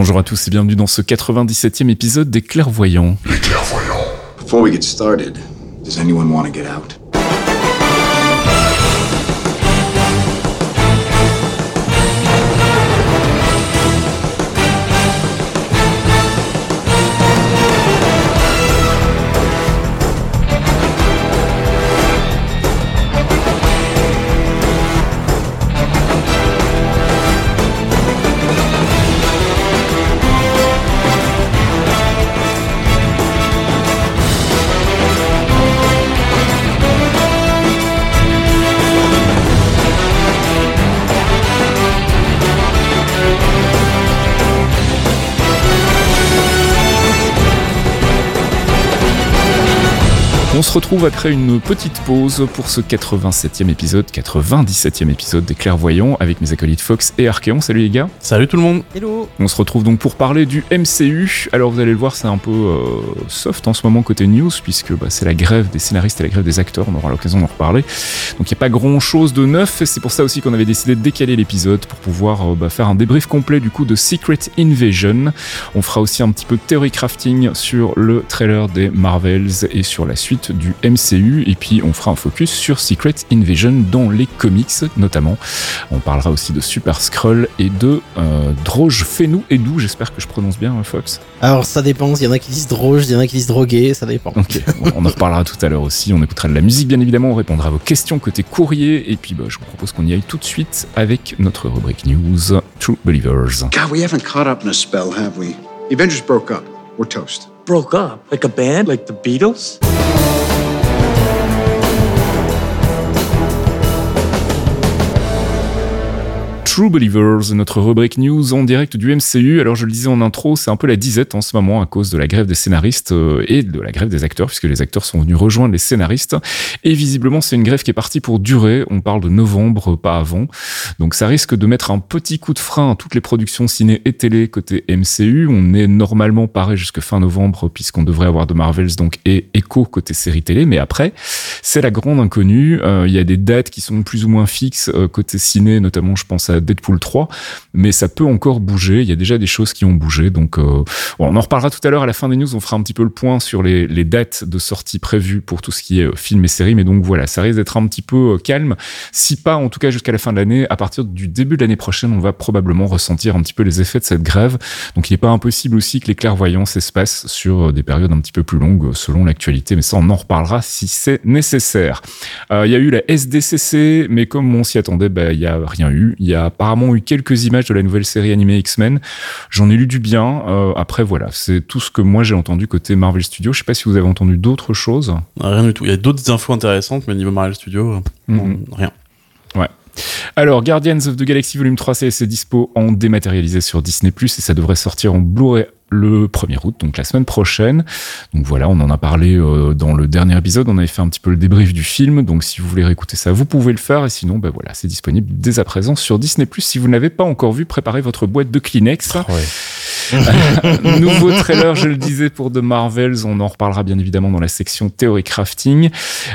Bonjour à tous et bienvenue dans ce 97e épisode des Clairvoyants. Les clairvoyants. Before we get started, does anyone want to get out? On se retrouve après une petite pause pour ce 87e épisode, 97e épisode des Clairvoyants avec mes acolytes Fox et Archeon. Salut les gars. Salut tout le monde. Hello On se retrouve donc pour parler du MCU. Alors vous allez le voir, c'est un peu euh, soft en ce moment côté news puisque bah, c'est la grève des scénaristes et la grève des acteurs. On aura l'occasion d'en reparler. Donc il n'y a pas grand chose de neuf et c'est pour ça aussi qu'on avait décidé de décaler l'épisode pour pouvoir euh, bah, faire un débrief complet du coup de Secret Invasion. On fera aussi un petit peu de theory crafting sur le trailer des Marvels et sur la suite du MCU et puis on fera un focus sur Secret Invasion dans les comics notamment. On parlera aussi de Super Skrull et de euh, Droge Fenou et Dou, j'espère que je prononce bien hein, Fox. Alors ça dépend, il y en a qui disent droge, il y en a qui disent drogué, ça dépend. Ok, on en reparlera tout à l'heure aussi, on écoutera de la musique bien évidemment, on répondra à vos questions côté courrier et puis bah, je vous propose qu'on y aille tout de suite avec notre rubrique news True Believers. God, we haven't caught up in a spell, have we? The Avengers broke up. We're toast. broke up? Like a band? Like the Beatles? True Believers, notre rubrique news en direct du MCU. Alors je le disais en intro, c'est un peu la disette en ce moment à cause de la grève des scénaristes euh, et de la grève des acteurs, puisque les acteurs sont venus rejoindre les scénaristes. Et visiblement, c'est une grève qui est partie pour durer. On parle de novembre, pas avant. Donc ça risque de mettre un petit coup de frein à toutes les productions ciné et télé côté MCU. On est normalement paré jusque fin novembre, puisqu'on devrait avoir de Marvels donc et Echo côté série télé. Mais après, c'est la grande inconnue. Euh, Il y a des dates qui sont plus ou moins fixes euh, côté ciné, notamment je pense à Deadpool 3, mais ça peut encore bouger. Il y a déjà des choses qui ont bougé, donc euh, on en reparlera tout à l'heure à la fin des news. On fera un petit peu le point sur les, dates de sortie prévues pour tout ce qui est euh, film et série. Mais donc voilà, ça risque d'être un petit peu euh, calme. Si pas, en tout cas jusqu'à la fin de l'année, à partir du début de l'année prochaine, on va probablement ressentir un petit peu les effets de cette grève. Donc il n'est pas impossible aussi que les clairvoyants s'espacent sur des périodes un petit peu plus longues selon l'actualité. Mais ça, on en reparlera si c'est nécessaire. Il y a eu la SDCC, mais comme on s'y attendait, bah, il y a rien eu. Il y a apparemment eu quelques images de la nouvelle série animée X-Men. J'en ai lu du bien. Euh, après, voilà, c'est tout ce que moi j'ai entendu côté Marvel Studios. Je sais pas si vous avez entendu d'autres choses. Rien du tout. Il y a d'autres infos intéressantes, mais niveau Marvel Studios, euh, Mhm. rien. Alors, Guardians of the Galaxy Volume 3, c'est dispo en dématérialisé sur Disney+, et ça devrait sortir en Blu-ray le 1er août, donc la semaine prochaine. Donc voilà, on en a parlé euh, dans le dernier épisode, on avait fait un petit peu le débrief du film, donc si vous voulez réécouter ça, vous pouvez le faire, et sinon, ben voilà, c'est disponible dès à présent sur Disney+. Si vous ne l'avez pas encore vu, préparez votre boîte de Kleenex. Nouveau trailer, je le disais, pour The Marvels. On en reparlera bien évidemment dans la section théorie crafting.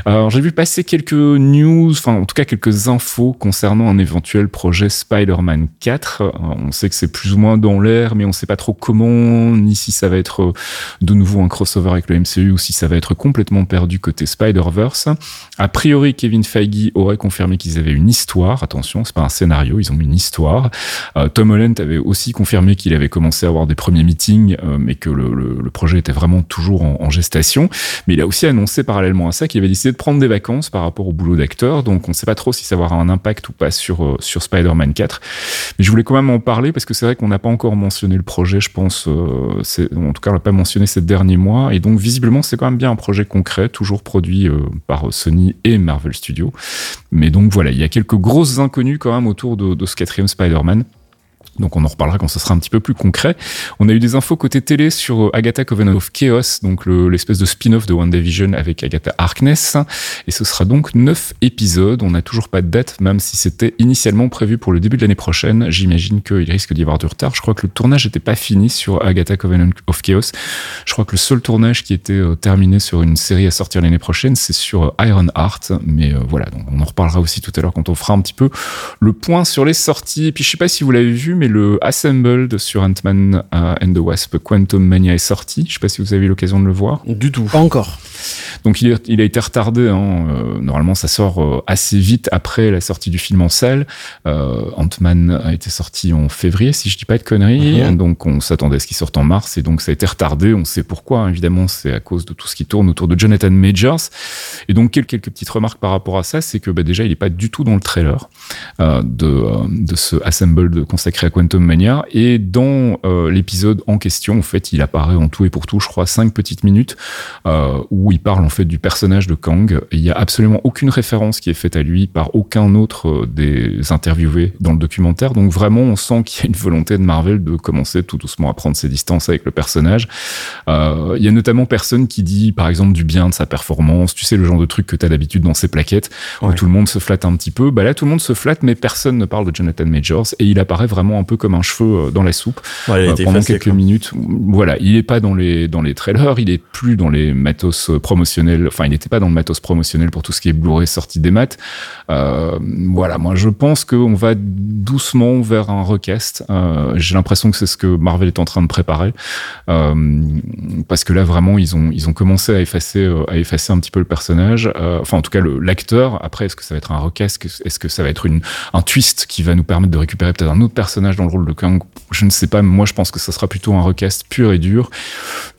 Alors, j'ai vu passer quelques news, enfin, en tout cas, quelques infos concernant un éventuel projet Spider-Man 4. Euh, On sait que c'est plus ou moins dans l'air, mais on sait pas trop comment, ni si ça va être euh, de nouveau un crossover avec le MCU ou si ça va être complètement perdu côté Spider-Verse. A priori, Kevin Feige aurait confirmé qu'ils avaient une histoire. Attention, c'est pas un scénario, ils ont une histoire. Euh, Tom Holland avait aussi confirmé qu'il avait commencé à avoir des premiers meetings, euh, mais que le, projet était vraiment toujours en, gestation. Mais il a aussi annoncé parallèlement à ça qu'il avait décidé de prendre des vacances par rapport au boulot d'acteur. Donc on ne sait pas trop si ça avoir un impact ou pas sur, euh, Spider-Man 4. Mais je voulais quand même en parler parce que c'est vrai qu'on n'a pas encore mentionné le projet, je pense. Euh, en tout cas, on l'a pas mentionné ces derniers mois. Et donc visiblement, c'est quand même bien un projet concret, toujours produit par Sony et Marvel Studios. Mais donc voilà, il y a quelques grosses inconnues quand même autour de ce quatrième Spider-Man. Donc on en reparlera quand ce sera un petit peu plus concret. On a eu des infos côté télé sur euh, Agatha Covenant of Chaos, donc l'espèce de spin-off de WandaVision avec Agatha Harkness. Et ce sera donc neuf épisodes. On n'a toujours pas de date, même si c'était initialement prévu pour le début de l'année prochaine. J'imagine qu'il risque d'y avoir du retard. Je crois que le tournage n'était pas fini sur Agatha Covenant of Chaos. Je crois que le seul tournage qui était euh, terminé sur une série à sortir l'année prochaine, c'est sur euh, Iron Heart. Mais voilà, donc on en reparlera aussi tout à l'heure quand on fera un petit peu le point sur les sorties. Et puis je sais pas si vous l'avez vu, mais le Assembled sur Ant-Man uh, and the Wasp Quantum Mania est sorti. Je sais pas si vous avez eu l'occasion de le voir. Du tout. Pas encore. Donc il, est, il a été retardé. Hein. Euh, normalement, ça sort euh, assez vite après la sortie du film en salle. Euh, Ant-Man a été sorti en février, si je dis pas de conneries. Mhm. Donc on s'attendait à ce qu'il sorte en mars, et donc ça a été retardé. On sait pourquoi. hein. Évidemment, c'est à cause de tout ce qui tourne autour de Jonathan Majors. Et donc quelques, petites remarques par rapport à ça, c'est que bah, déjà il est pas du tout dans le trailer euh, de, de ce Assembled consacré à Quantum Mania. Et dans l'épisode en question, en fait, il apparaît en tout et pour tout, je crois, cinq petites minutes où il parle en fait du personnage de Kang. Il y a absolument aucune référence qui est faite à lui par aucun autre euh, des interviewés dans le documentaire. Donc vraiment, on sent qu'il y a une volonté de Marvel de commencer tout doucement à prendre ses distances avec le personnage. Euh, il y a notamment personne qui dit, par exemple, du bien de sa performance. Tu sais, le genre de truc que tu as d'habitude dans ses plaquettes, où tout le monde se flatte un petit peu. Bah là, tout le monde se flatte, mais personne ne parle de Jonathan Majors. Et il apparaît vraiment un peu comme un cheveu euh, dans la soupe Ouais, euh, pendant quelques minutes. Voilà, il est pas dans les dans les trailers, il est plus dans les matos euh, promotionnels. Enfin, il n'était pas dans le matos promotionnel pour tout ce qui est Blu-ray sorti des maths. Euh, voilà, moi je pense qu'on va doucement vers un recast. Euh, J'ai l'impression que c'est ce que Marvel est en train de préparer, euh, parce que là vraiment ils ont ils ont commencé à effacer à effacer un petit peu le personnage. Enfin, en tout cas l'acteur. Après, est-ce que ça va être un recast? Est-ce que ça va être un twist qui va nous permettre de récupérer peut-être un autre personnage dans le rôle de Kang? Je ne sais pas. Moi, je pense que ça sera plutôt un recast pur et dur.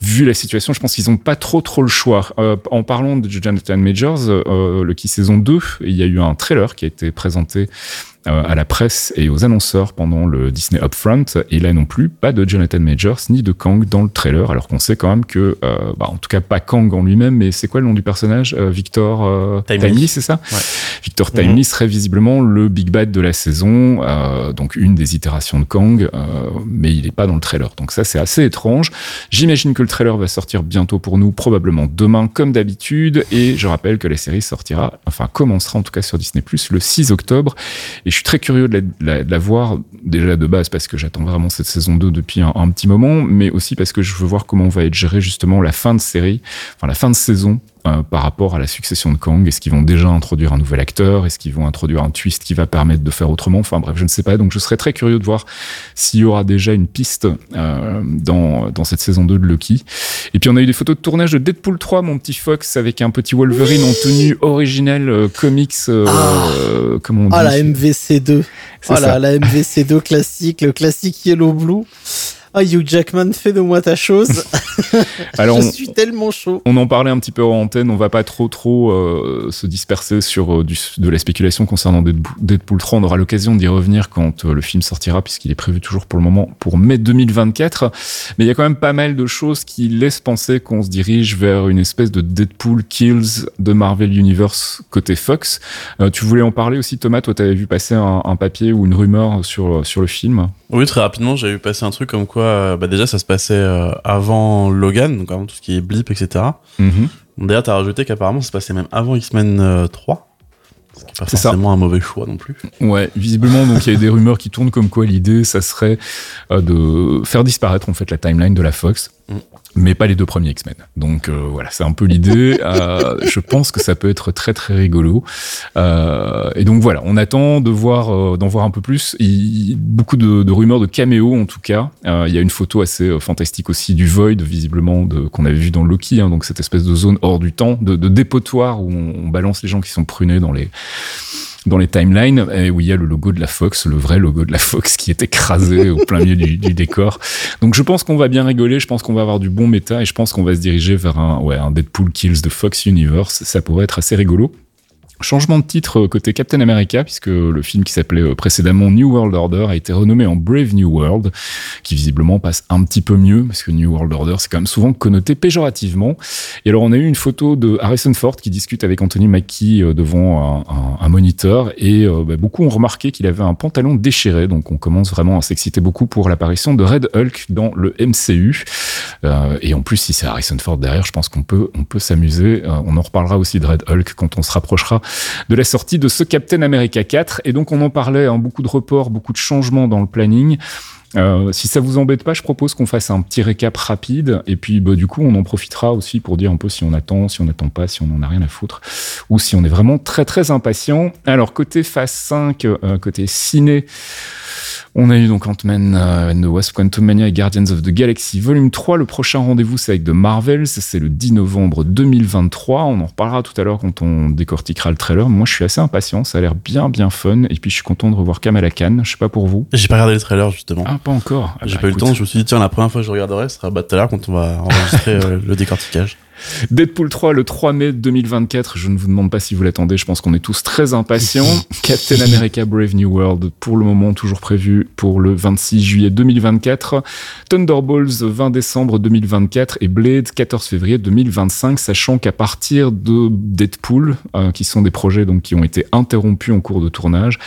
Vu la situation, je pense qu'ils n'ont pas trop trop le choix. Euh, en parlant de Jonathan Majors, euh, le qui saison 2, il y a eu un trailer qui a été présenté euh, à la presse et aux annonceurs pendant le Disney Upfront. Et là non plus, pas de Jonathan Majors ni de Kang dans le trailer, alors qu'on sait quand même que, euh, bah, en tout cas pas Kang en lui-même, mais c'est quoi le nom du personnage Euh, Victor euh, Timely. Timely, c'est ça Ouais. Victor Timely serait visiblement le big bad de la saison, euh, donc une des itérations de Kang, euh, mais il n'est pas dans le trailer. Donc ça, c'est assez étrange. J'imagine que le trailer va sortir bientôt pour nous, probablement demain, comme d'habitude. Et je rappelle que la série sortira, enfin commencera en tout cas sur Disney Plus le 6 octobre. Et je suis très curieux de la, de la- de la voir, déjà de base parce que j'attends vraiment cette saison 2 depuis un, un petit moment, mais aussi parce que je veux voir comment va être gérée justement la fin de série, enfin la fin de saison euh, par rapport à la succession de Kang. Est-ce qu'ils vont déjà introduire un nouvel acteur? Est-ce qu'ils vont introduire un twist qui va permettre de faire autrement? Enfin bref, je ne sais pas. Donc je serais très curieux de voir s'il y aura déjà une piste euh, dans, dans cette saison 2 de Loki. Et puis on a eu des photos de tournage de Deadpool 3, mon petit Fox, avec un petit Wolverine en tenue originelle euh, comics. euh, Ah. euh, comment on dit Ah, la MVC2. C'est Oh ça. là, la MVC2 classique, le classique Yellow Blue. Ah, Hugh Jackman, fais de moi ta chose. Alors, Je on- suis tellement chaud. On en parlait un petit peu en antenne, on va pas trop trop euh, se disperser sur euh, du, de la spéculation concernant Deadpool Deadpool 3. On aura l'occasion d'y revenir quand euh, le film sortira, puisqu'il est prévu toujours pour le moment pour mai 2024. Mais il y a quand même pas mal de choses qui laissent penser qu'on se dirige vers une espèce de Deadpool Kills de Marvel Universe côté Fox. Euh, tu voulais en parler aussi, Thomas? Toi, t'avais vu passer un, un papier ou une rumeur sur sur le film? Oui, très rapidement, j'ai vu passer un truc comme quoi, euh, bah déjà, ça se passait euh, avant Logan, donc avant tout ce qui est blip, etc. Mhm. Bon, D'ailleurs, t'as rajouté qu'apparemment, ça se passait même avant X-Men euh, 3. Ce qui est pas ça. forcément un mauvais choix non plus. Ouais, visiblement, donc il y a eu des rumeurs qui tournent comme quoi l'idée, ça serait euh, de faire disparaître en fait la timeline de la Fox, Mm. Mais pas les deux premiers X-Men. Donc euh, voilà, c'est un peu l'idée. Euh, je pense que ça peut être très très rigolo. Euh, et donc voilà, on attend de voir euh, d'en voir un peu plus. Il, beaucoup de, de rumeurs de caméo en tout cas. Euh, il y a une photo assez euh, fantastique aussi du Void, visiblement de qu'on avait vu dans Loki, hein, donc cette espèce de zone hors du temps, de, de dépotoir où on, on balance les gens qui sont prunés dans les dans les timelines et où il y a le logo de la Fox, le vrai logo de la Fox qui est écrasé au plein milieu du, décor. Donc je pense qu'on va bien rigoler, je pense qu'on va avoir du bon méta et je pense qu'on va se diriger vers un, un Deadpool Kills de Fox Universe. Ça pourrait être assez rigolo. Changement de titre euh, côté Captain America, puisque le film qui s'appelait euh, précédemment New World Order a été renommé en Brave New World, qui visiblement passe un petit peu mieux, parce que New World Order, c'est quand même souvent connoté péjorativement. Et alors, on a eu une photo de Harrison Ford qui discute avec Anthony Mackie euh, devant un, moniteur, et bah, beaucoup ont remarqué qu'il avait un pantalon déchiré, donc on commence vraiment à s'exciter beaucoup pour l'apparition de Red Hulk dans le MCU. Et en plus, si c'est Harrison Ford derrière, je pense qu'on peut, on peut s'amuser. on en reparlera aussi de Red Hulk quand on se rapprochera de la sortie de ce Captain America 4. Et donc on en parlait, hein, beaucoup de reports, beaucoup de changements dans le planning. Euh, si ça vous embête pas, je propose qu'on fasse un petit récap rapide et puis bah, du coup on en profitera aussi pour dire un peu si on attend, si on n'attend pas, si on en a rien à foutre ou si on est vraiment très très impatient. Alors côté phase 5, euh, côté ciné, on a eu donc Ant-Man euh, and the Wasp Quantumania et Guardians of the Galaxy volume 3. Le prochain rendez-vous, c'est avec The Marvels. C'est le 10 novembre 2023. On en reparlera tout à l'heure quand on décortiquera le trailer. Moi, je suis assez impatient. Ça a l'air bien, bien fun. Et puis, je suis content de revoir Kamala Khan. Je sais pas pour vous. J'ai pas regardé le trailer, justement. Ah, pas encore. Ah, J'ai bah, pas eu le temps. Je me suis dit, tiens, la première fois que je regarderai, ce sera bah, tout à l'heure quand on va enregistrer euh, le décortiquage. Deadpool 3 le 3 mai 2024. Je ne vous demande pas si vous l'attendez. Je pense qu'on est tous très impatients. Captain America Brave New World, pour le moment, toujours prévu pour le 26 juillet 2024. Thunderbolts 20 décembre 2024 et Blade 14 février 2025, sachant qu'à partir de Deadpool, euh, qui sont des projets donc qui ont été interrompus en cours de tournage,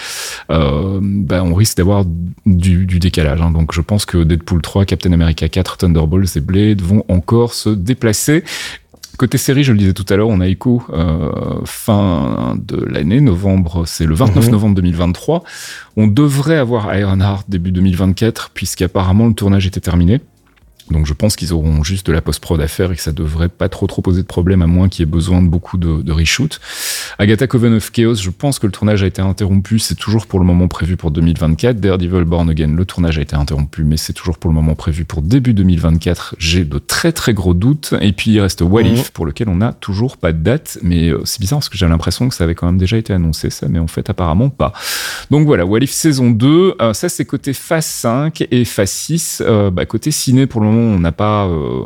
euh, ben, on risque d'avoir du, du décalage. hein. Donc je pense que Deadpool 3, Captain America 4, Thunderbolts et Blade vont encore se déplacer. Côté série, je le disais tout à l'heure, on a Echo euh, fin de l'année, novembre, c'est le 29 Mhm. novembre 2023. On devrait avoir Ironheart début 2024, puisqu'apparemment le tournage était terminé. Donc je pense qu'ils auront juste de la post-prod à faire et que ça devrait pas trop trop poser de problème à moins qu'il y ait besoin de beaucoup de, de reshoot. Agatha Coven of Chaos, je pense que le tournage a été interrompu, c'est toujours pour le moment prévu pour 2024. Daredevil Born Again, le tournage a été interrompu, mais c'est toujours pour le moment prévu pour début 2024. J'ai de très très gros doutes. Et puis il reste What If, pour lequel on n'a toujours pas de date, mais euh, c'est bizarre parce que j'ai l'impression que ça avait quand même déjà été annoncé ça, mais en fait apparemment pas. Donc voilà, What If saison 2, euh, ça c'est côté phase 5 et phase 6, euh, bah, côté ciné pour le moment on n'a pas euh,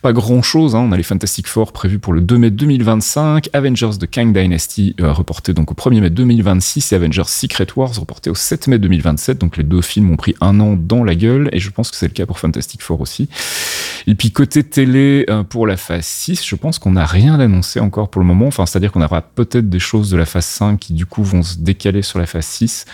pas grand chose, hein. on a les Fantastic Four prévus pour le 2 mai 2025, Avengers de Kang Dynasty euh, reporté donc au 1er mai 2026 et Avengers Secret Wars reporté au 7 mai 2027, donc les deux films ont pris un an dans la gueule et je pense que c'est le cas pour Fantastic Four aussi. Et puis côté télé euh, pour la phase 6, je pense qu'on n'a rien d'annoncé encore pour le moment, enfin c'est-à-dire qu'on aura peut-être des choses de la phase 5 qui du coup vont se décaler sur la phase 6.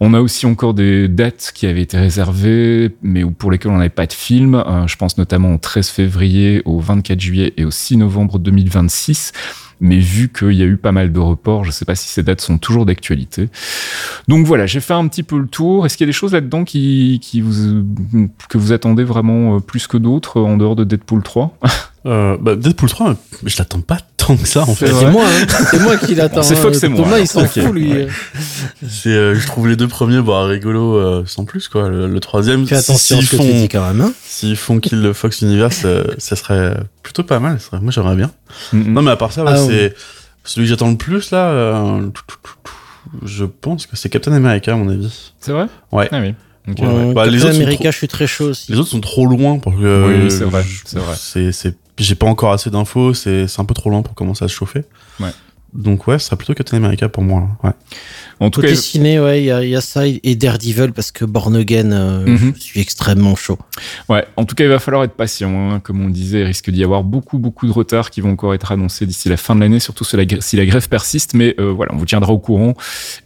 On a aussi encore des dates qui avaient été réservées, mais pour lesquelles on n'avait pas de film. Euh, je pense notamment au 13 février, au 24 juillet et au 6 novembre 2026. Mais vu qu'il y a eu pas mal de reports, je sais pas si ces dates sont toujours d'actualité. Donc voilà, j'ai fait un petit peu le tour. Est-ce qu'il y a des choses là-dedans qui, qui vous, que vous attendez vraiment euh, plus que d'autres euh, en dehors de Deadpool 3 Euh, bah, Deadpool 3, mais je l'attends pas tant que ça, en fait. C'est moi, hein. c'est moi qui l'attends. C'est hein. Fox et moi, Thomas, il s'en fout, lui. ouais. C'est, euh, je trouve les deux premiers, bah, rigolos, euh, sans plus, quoi. Le, le troisième, Fais attention à s'ils font, quand même. Hein. s'ils font Kill le Fox Universe, euh, ça serait plutôt pas mal. ça serait- Moi, j'aimerais bien. Non, mais à part ça, ouais, Ah, c'est celui que j'attends le plus, là. euh, je pense que c'est Captain America, à mon avis. C'est vrai? Ouais. Ah oui. Ok. Ouais, ouais. Bah, les autres sont America, trop- je suis très chaud aussi. Les autres sont trop loin pour que. Oui, c'est vrai, je- c'est vrai. C'est, c'est, j'ai pas encore assez d'infos, c'est, c'est un peu trop loin pour commencer à se chauffer. Ouais. Donc, ouais, ce sera plutôt Captain America pour moi. Ouais. En tout Côté cas, ciné, ouais, il y, a- il y a ça et Daredevil parce que Born Again, euh, Mhm. je suis extrêmement chaud. Ouais, en tout cas, il va falloir être patient. hein. Comme on disait, il risque d'y avoir beaucoup, beaucoup de retards qui vont encore être annoncés d'ici la fin de l'année, surtout si la, gr- si la grève persiste. Mais euh, voilà, on vous tiendra au courant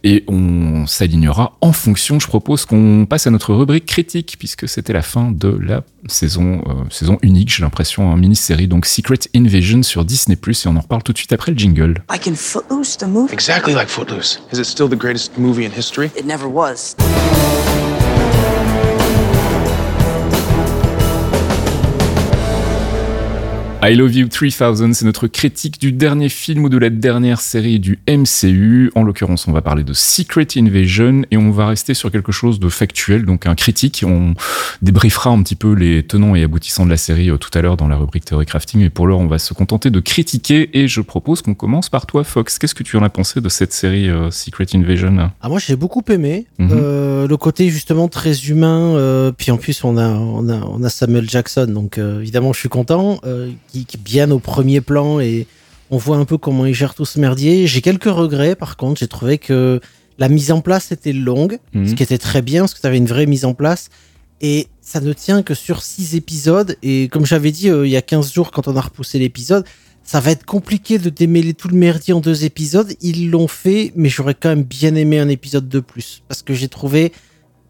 et on s'alignera en fonction. Je propose qu'on passe à notre rubrique critique, puisque c'était la fin de la saison, euh, saison unique, j'ai l'impression, en mini-série, donc Secret Invasion sur Disney+, et on en reparle tout de suite après le jingle. Like in Footloose, the movie? Exactly like Footloose. Is it still the greatest movie in history? It never was. I Love You 3000, c'est notre critique du dernier film ou de la dernière série du MCU. En l'occurrence, on va parler de Secret Invasion et on va rester sur quelque chose de factuel, donc un critique. On débriefera un petit peu les tenants et aboutissants de la série euh, tout à l'heure dans la rubrique Theory Crafting, mais pour l'heure, on va se contenter de critiquer et je propose qu'on commence par toi, Fox. Qu'est-ce que tu en as pensé de cette série euh, Secret Invasion? Ah, moi, j'ai beaucoup aimé. Mhm. Euh, le côté justement très humain. euh, puis en plus, on a, on a, on a Samuel Jackson. Donc évidemment, je suis content. Bien au premier plan et on voit un peu comment il gère tout ce merdier. J'ai quelques regrets par contre. J'ai trouvé que la mise en place était longue, Mhm. ce qui était très bien parce que tu avais une vraie mise en place. Et ça ne tient que sur six épisodes. Et comme j'avais dit euh, il y a 15 jours quand on a repoussé l'épisode, ça va être compliqué de démêler tout le merdier en deux épisodes. Ils l'ont fait, mais j'aurais quand même bien aimé un épisode de plus. Parce que j'ai trouvé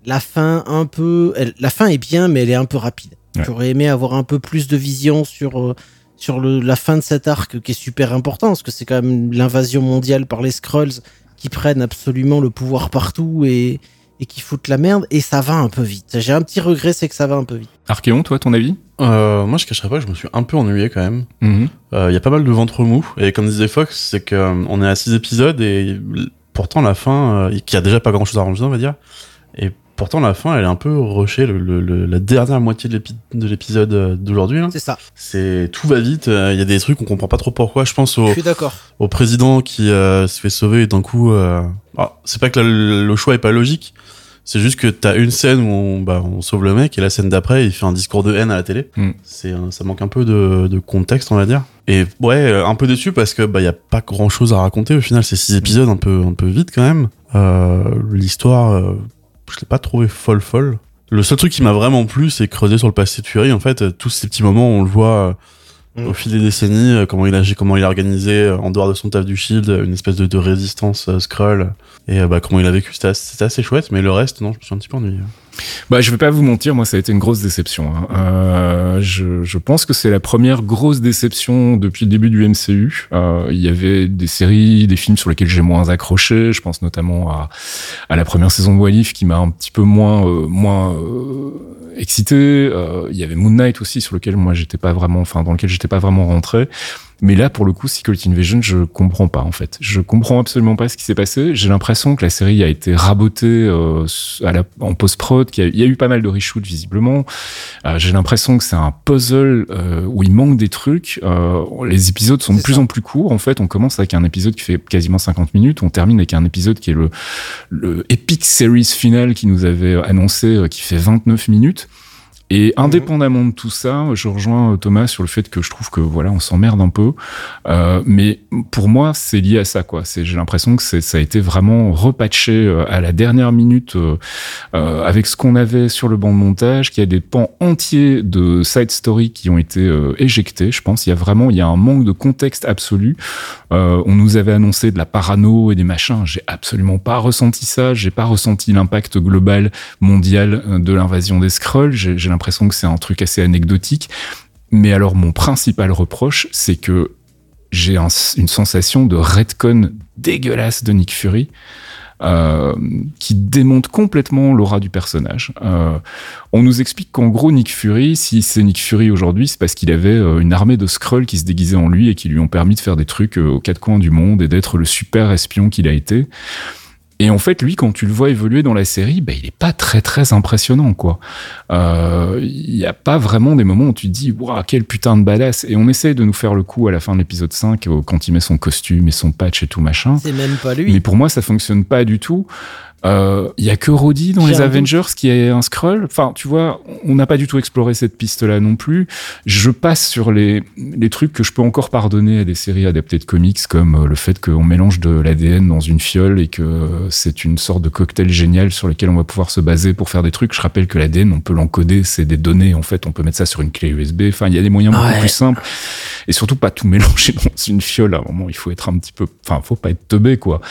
la fin un peu... la fin est bien, mais elle est un peu rapide. Ouais. J'aurais aimé avoir un peu plus de vision sur, euh, sur le, la fin de cet arc qui est super important, parce que c'est quand même l'invasion mondiale par les Skrulls qui prennent absolument le pouvoir partout et, et qui foutent la merde. Et ça va un peu vite. J'ai un petit regret, c'est que ça va un peu vite. Archéon, toi, ton avis? Euh, moi, je cacherai pas que je me suis un peu ennuyé quand même. Mhm. Euh, Il y a pas mal de ventre mou. Et comme disait Fox, c'est que euh, on est à 6 épisodes et pourtant la fin, euh, qui a déjà pas grand chose à ranger, on va dire. Et pourtant la fin, elle est un peu rushée. Le, le- le- la dernière moitié de l'épi- de l'épisode euh, d'aujourd'hui. C'est ça. c'est tout va vite. euh, Il y a des trucs on comprend pas trop pourquoi. Je pense au, Je suis d'accord. au président qui euh, se fait sauver et d'un coup, euh... ah, c'est pas que la- le, choix est pas logique. C'est juste que t'as une scène où on, bah, on sauve le mec et la scène d'après il fait un discours de haine à la télé. Mm. C'est ça manque un peu de, de contexte on va dire. Et ouais un peu déçu parce que bah y a pas grand chose à raconter au final. C'est six épisodes un peu un peu vite quand même. Euh, L'histoire euh, je l'ai pas trouvé folle folle. Le seul truc qui m'a vraiment plu c'est creuser sur le passé de Fury. En fait euh, tous ces petits moments où on le voit. euh, Mm. au fil des décennies, euh, comment il agit, comment il a organisé en dehors de son taf du Shield, une espèce de, de résistance Skrull, et bah, comment il a vécu, c'était assez, c'était assez chouette, mais le reste, non, je me suis un petit peu ennuyé. Bah, je vais pas vous mentir, moi, ça a été une grosse déception. hein. Euh, je, je pense que c'est la première grosse déception depuis le début du MCU. Euh, il y avait des séries, des films sur lesquels j'ai moins accroché. Je pense notamment à, à la première saison de Walif qui m'a un petit peu moins, euh, moins euh, excité. Euh, il y avait Moon Knight aussi sur lequel moi j'étais pas vraiment, enfin dans lequel j'étais pas vraiment rentré. Mais là, pour le coup, Secret Invasion, je comprends pas, en fait. Je comprends absolument pas ce qui s'est passé. J'ai l'impression que la série a été rabotée euh, à la, en post-prod, qu'il y, a- il y a eu pas mal de reshoots, visiblement. Euh, J'ai l'impression que c'est un puzzle euh, où il manque des trucs. Euh, les épisodes sont de plus ça. en plus courts, en fait. On commence avec un épisode qui fait quasiment 50 minutes. On termine avec un épisode qui est le, le Epic Series final qui nous avait annoncé, qui fait 29 minutes. Et indépendamment de tout ça, je rejoins euh, Thomas sur le fait que je trouve que voilà, on s'emmerde un peu. Euh, mais pour moi, c'est lié à ça, quoi. C'est, j'ai l'impression que c'est, ça a été vraiment repatché euh, à la dernière minute euh, avec ce qu'on avait sur le banc de montage, qu'il y a des pans entiers de side story qui ont été euh, éjectés. Je pense il y a vraiment, il y a un manque de contexte absolu. On nous avait annoncé de la parano et des machins. J'ai absolument pas ressenti ça. J'ai pas ressenti l'impact global mondial de l'invasion des Skrulls. J'ai, j'ai l'impression que c'est un truc assez anecdotique. Mais alors, mon principal reproche, c'est que j'ai un- une sensation de retcon dégueulasse de Nick Fury. euh, qui démonte complètement l'aura du personnage. Euh, on nous explique qu'en gros Nick Fury, si c'est Nick Fury aujourd'hui, c'est parce qu'il avait euh, une armée de Skrulls qui se déguisaient en lui et qui lui ont permis de faire des trucs aux quatre coins du monde et d'être le super espion qu'il a été. Et en fait, lui, quand tu le vois évoluer dans la série, bah, il est pas très très impressionnant, quoi. Euh, Il y a pas vraiment des moments où tu te dis, waouh, quel putain de badass. Et on essaye de nous faire le coup à la fin de l'épisode 5, euh, quand il met son costume et son patch et tout machin. C'est même pas lui. Mais pour moi, ça fonctionne pas du tout. Euh, Il y a que Rhodey dans les doute. Avengers qui est un scroll. Enfin, tu vois, on n'a pas du tout exploré cette piste-là non plus. Je passe sur les, les trucs que je peux encore pardonner à des séries adaptées de comics, comme euh, le fait qu'on mélange de l'ADN dans une fiole et que c'est une sorte de cocktail génial sur lequel on va pouvoir se baser pour faire des trucs. Je rappelle que l'ADN, on peut l'encoder, c'est des données. En fait, on peut mettre ça sur une clé USB. Enfin, il y a des moyens beaucoup plus simples. Et surtout pas tout mélanger dans une fiole. À un moment, il faut être un petit peu, enfin, faut pas être teubé, quoi.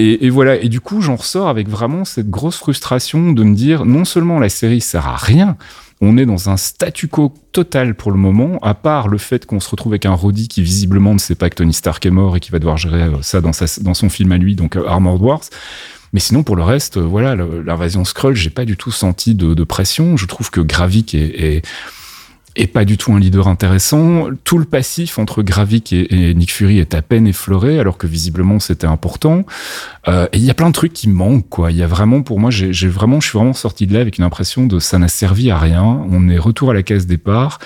Et, voilà. Et du coup, j'en ressors avec vraiment cette grosse frustration de me dire, non seulement la série sert à rien, on est dans un statu quo total pour le moment, à part le fait qu'on se retrouve avec un Roddy qui visiblement ne sait pas que Tony Stark est mort et qui va devoir gérer euh, ça dans, sa, dans son film à lui, donc euh, Armored Wars. Mais sinon, pour le reste, euh, voilà, l'invasion Skrull, j'ai pas du tout senti de, pression. Je trouve que Gravik est, et pas du tout un leader intéressant. Tout le passif entre Gravik et, Nick Fury est à peine effleuré, alors que visiblement c'était important. Euh, et il y a plein de trucs qui manquent, quoi. Il y a vraiment, pour moi, j'ai vraiment, je suis vraiment sorti de là avec une impression de ça n'a servi à rien. On est retour à la case départ,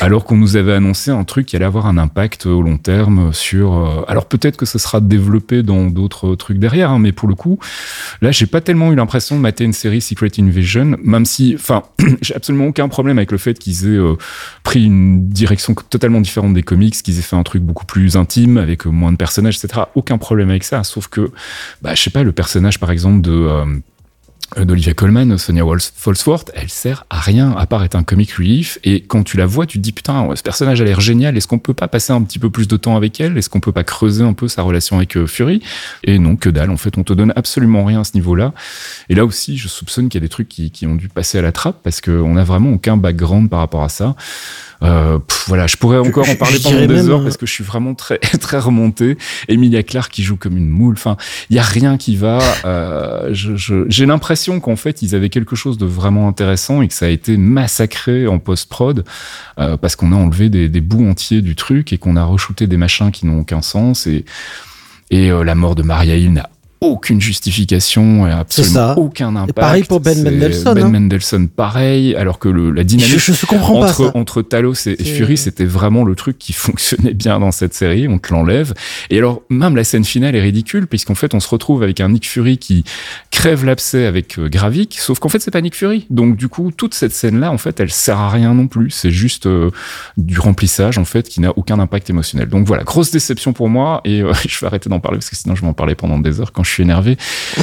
alors qu'on nous avait annoncé un truc qui allait avoir un impact au long terme sur. euh, alors peut-être que ça sera développé dans d'autres trucs derrière, hein, mais pour le coup, là, j'ai pas tellement eu l'impression de mater une série Secret Invasion, même si, enfin, j'ai absolument aucun problème avec le fait qu'ils aient euh, pris une direction totalement différente des comics, qu'ils aient fait un truc beaucoup plus intime avec moins de personnages, etc. Aucun problème avec ça, sauf que, bah, je sais pas, le personnage par exemple de euh, d'Olivia Colman, Sonia Falsworth, elle sert à rien à part être un comic relief. Et quand tu la vois, tu dis putain, ce personnage a l'air génial. Est-ce qu'on peut pas passer un petit peu plus de temps avec elle? Est-ce qu'on peut pas creuser un peu sa relation avec euh, Fury? Et non, que dalle. En fait, on te donne absolument rien à ce niveau-là. Et là aussi, je soupçonne qu'il y a des trucs qui, qui ont dû passer à la trappe parce qu'on a vraiment aucun background par rapport à ça. Euh, pff, voilà, je pourrais encore Je- en parler pendant des heures parce que je suis vraiment très très remonté. Emilia Clarke qui joue comme une moule. Enfin, il y a rien qui va. Euh, je- je- J'ai l'impression qu'en fait ils avaient quelque chose de vraiment intéressant et que ça a été massacré en post prod euh, parce qu'on a enlevé des, des bouts entiers du truc et qu'on a re-shooté des machins qui n'ont aucun sens et et la mort de Maria Hill n'a aucune justification et absolument aucun impact. pareil pour Ben Mendelsohn, Ben hein. Mendelsohn, pareil, alors que le, la dynamique Je, je comprends pas entre, entre Talos et, Fury, c'était vraiment le truc qui fonctionnait bien dans cette série. On te l'enlève. Et alors, même la scène finale est ridicule, puisqu'en fait, on se retrouve avec un Nick Fury qui crève l'abcès avec euh, Gravik, sauf qu'en fait, c'est pas Nick Fury. Donc, du coup, toute cette scène-là, en fait, elle sert à rien non plus. C'est juste euh, du remplissage, en fait, qui n'a aucun impact émotionnel. Donc, voilà, grosse déception pour moi. Et euh, je vais arrêter d'en parler, parce que sinon, je vais en parler pendant des heures quand je suis énervé.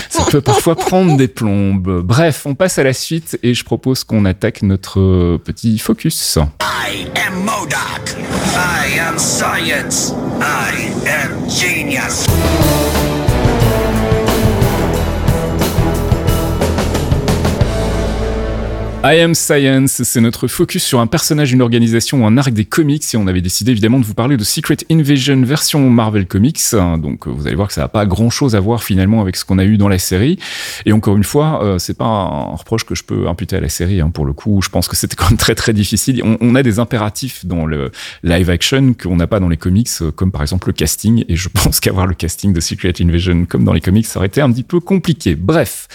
Ça peut parfois prendre des plombes. Bref, on passe à la suite et je propose qu'on attaque notre euh, petit focus. I am Modoc. I am science. I am genius. I Am Science, c'est notre focus sur un personnage, une organisation ou un arc des comics et on avait décidé évidemment de vous parler de Secret Invasion version Marvel Comics. hein. Donc euh, vous allez voir que ça n'a pas grand chose à voir finalement avec ce qu'on a eu dans la série. Et encore une fois, euh, c'est pas un reproche que je peux imputer à la série. hein. Pour le coup, je pense que c'était quand même très très difficile. On, a des impératifs dans le live action qu'on n'a pas dans les comics, euh, comme par exemple le casting. Et je pense qu'avoir le casting de Secret Invasion comme dans les comics, ça aurait été un petit peu compliqué. Bref,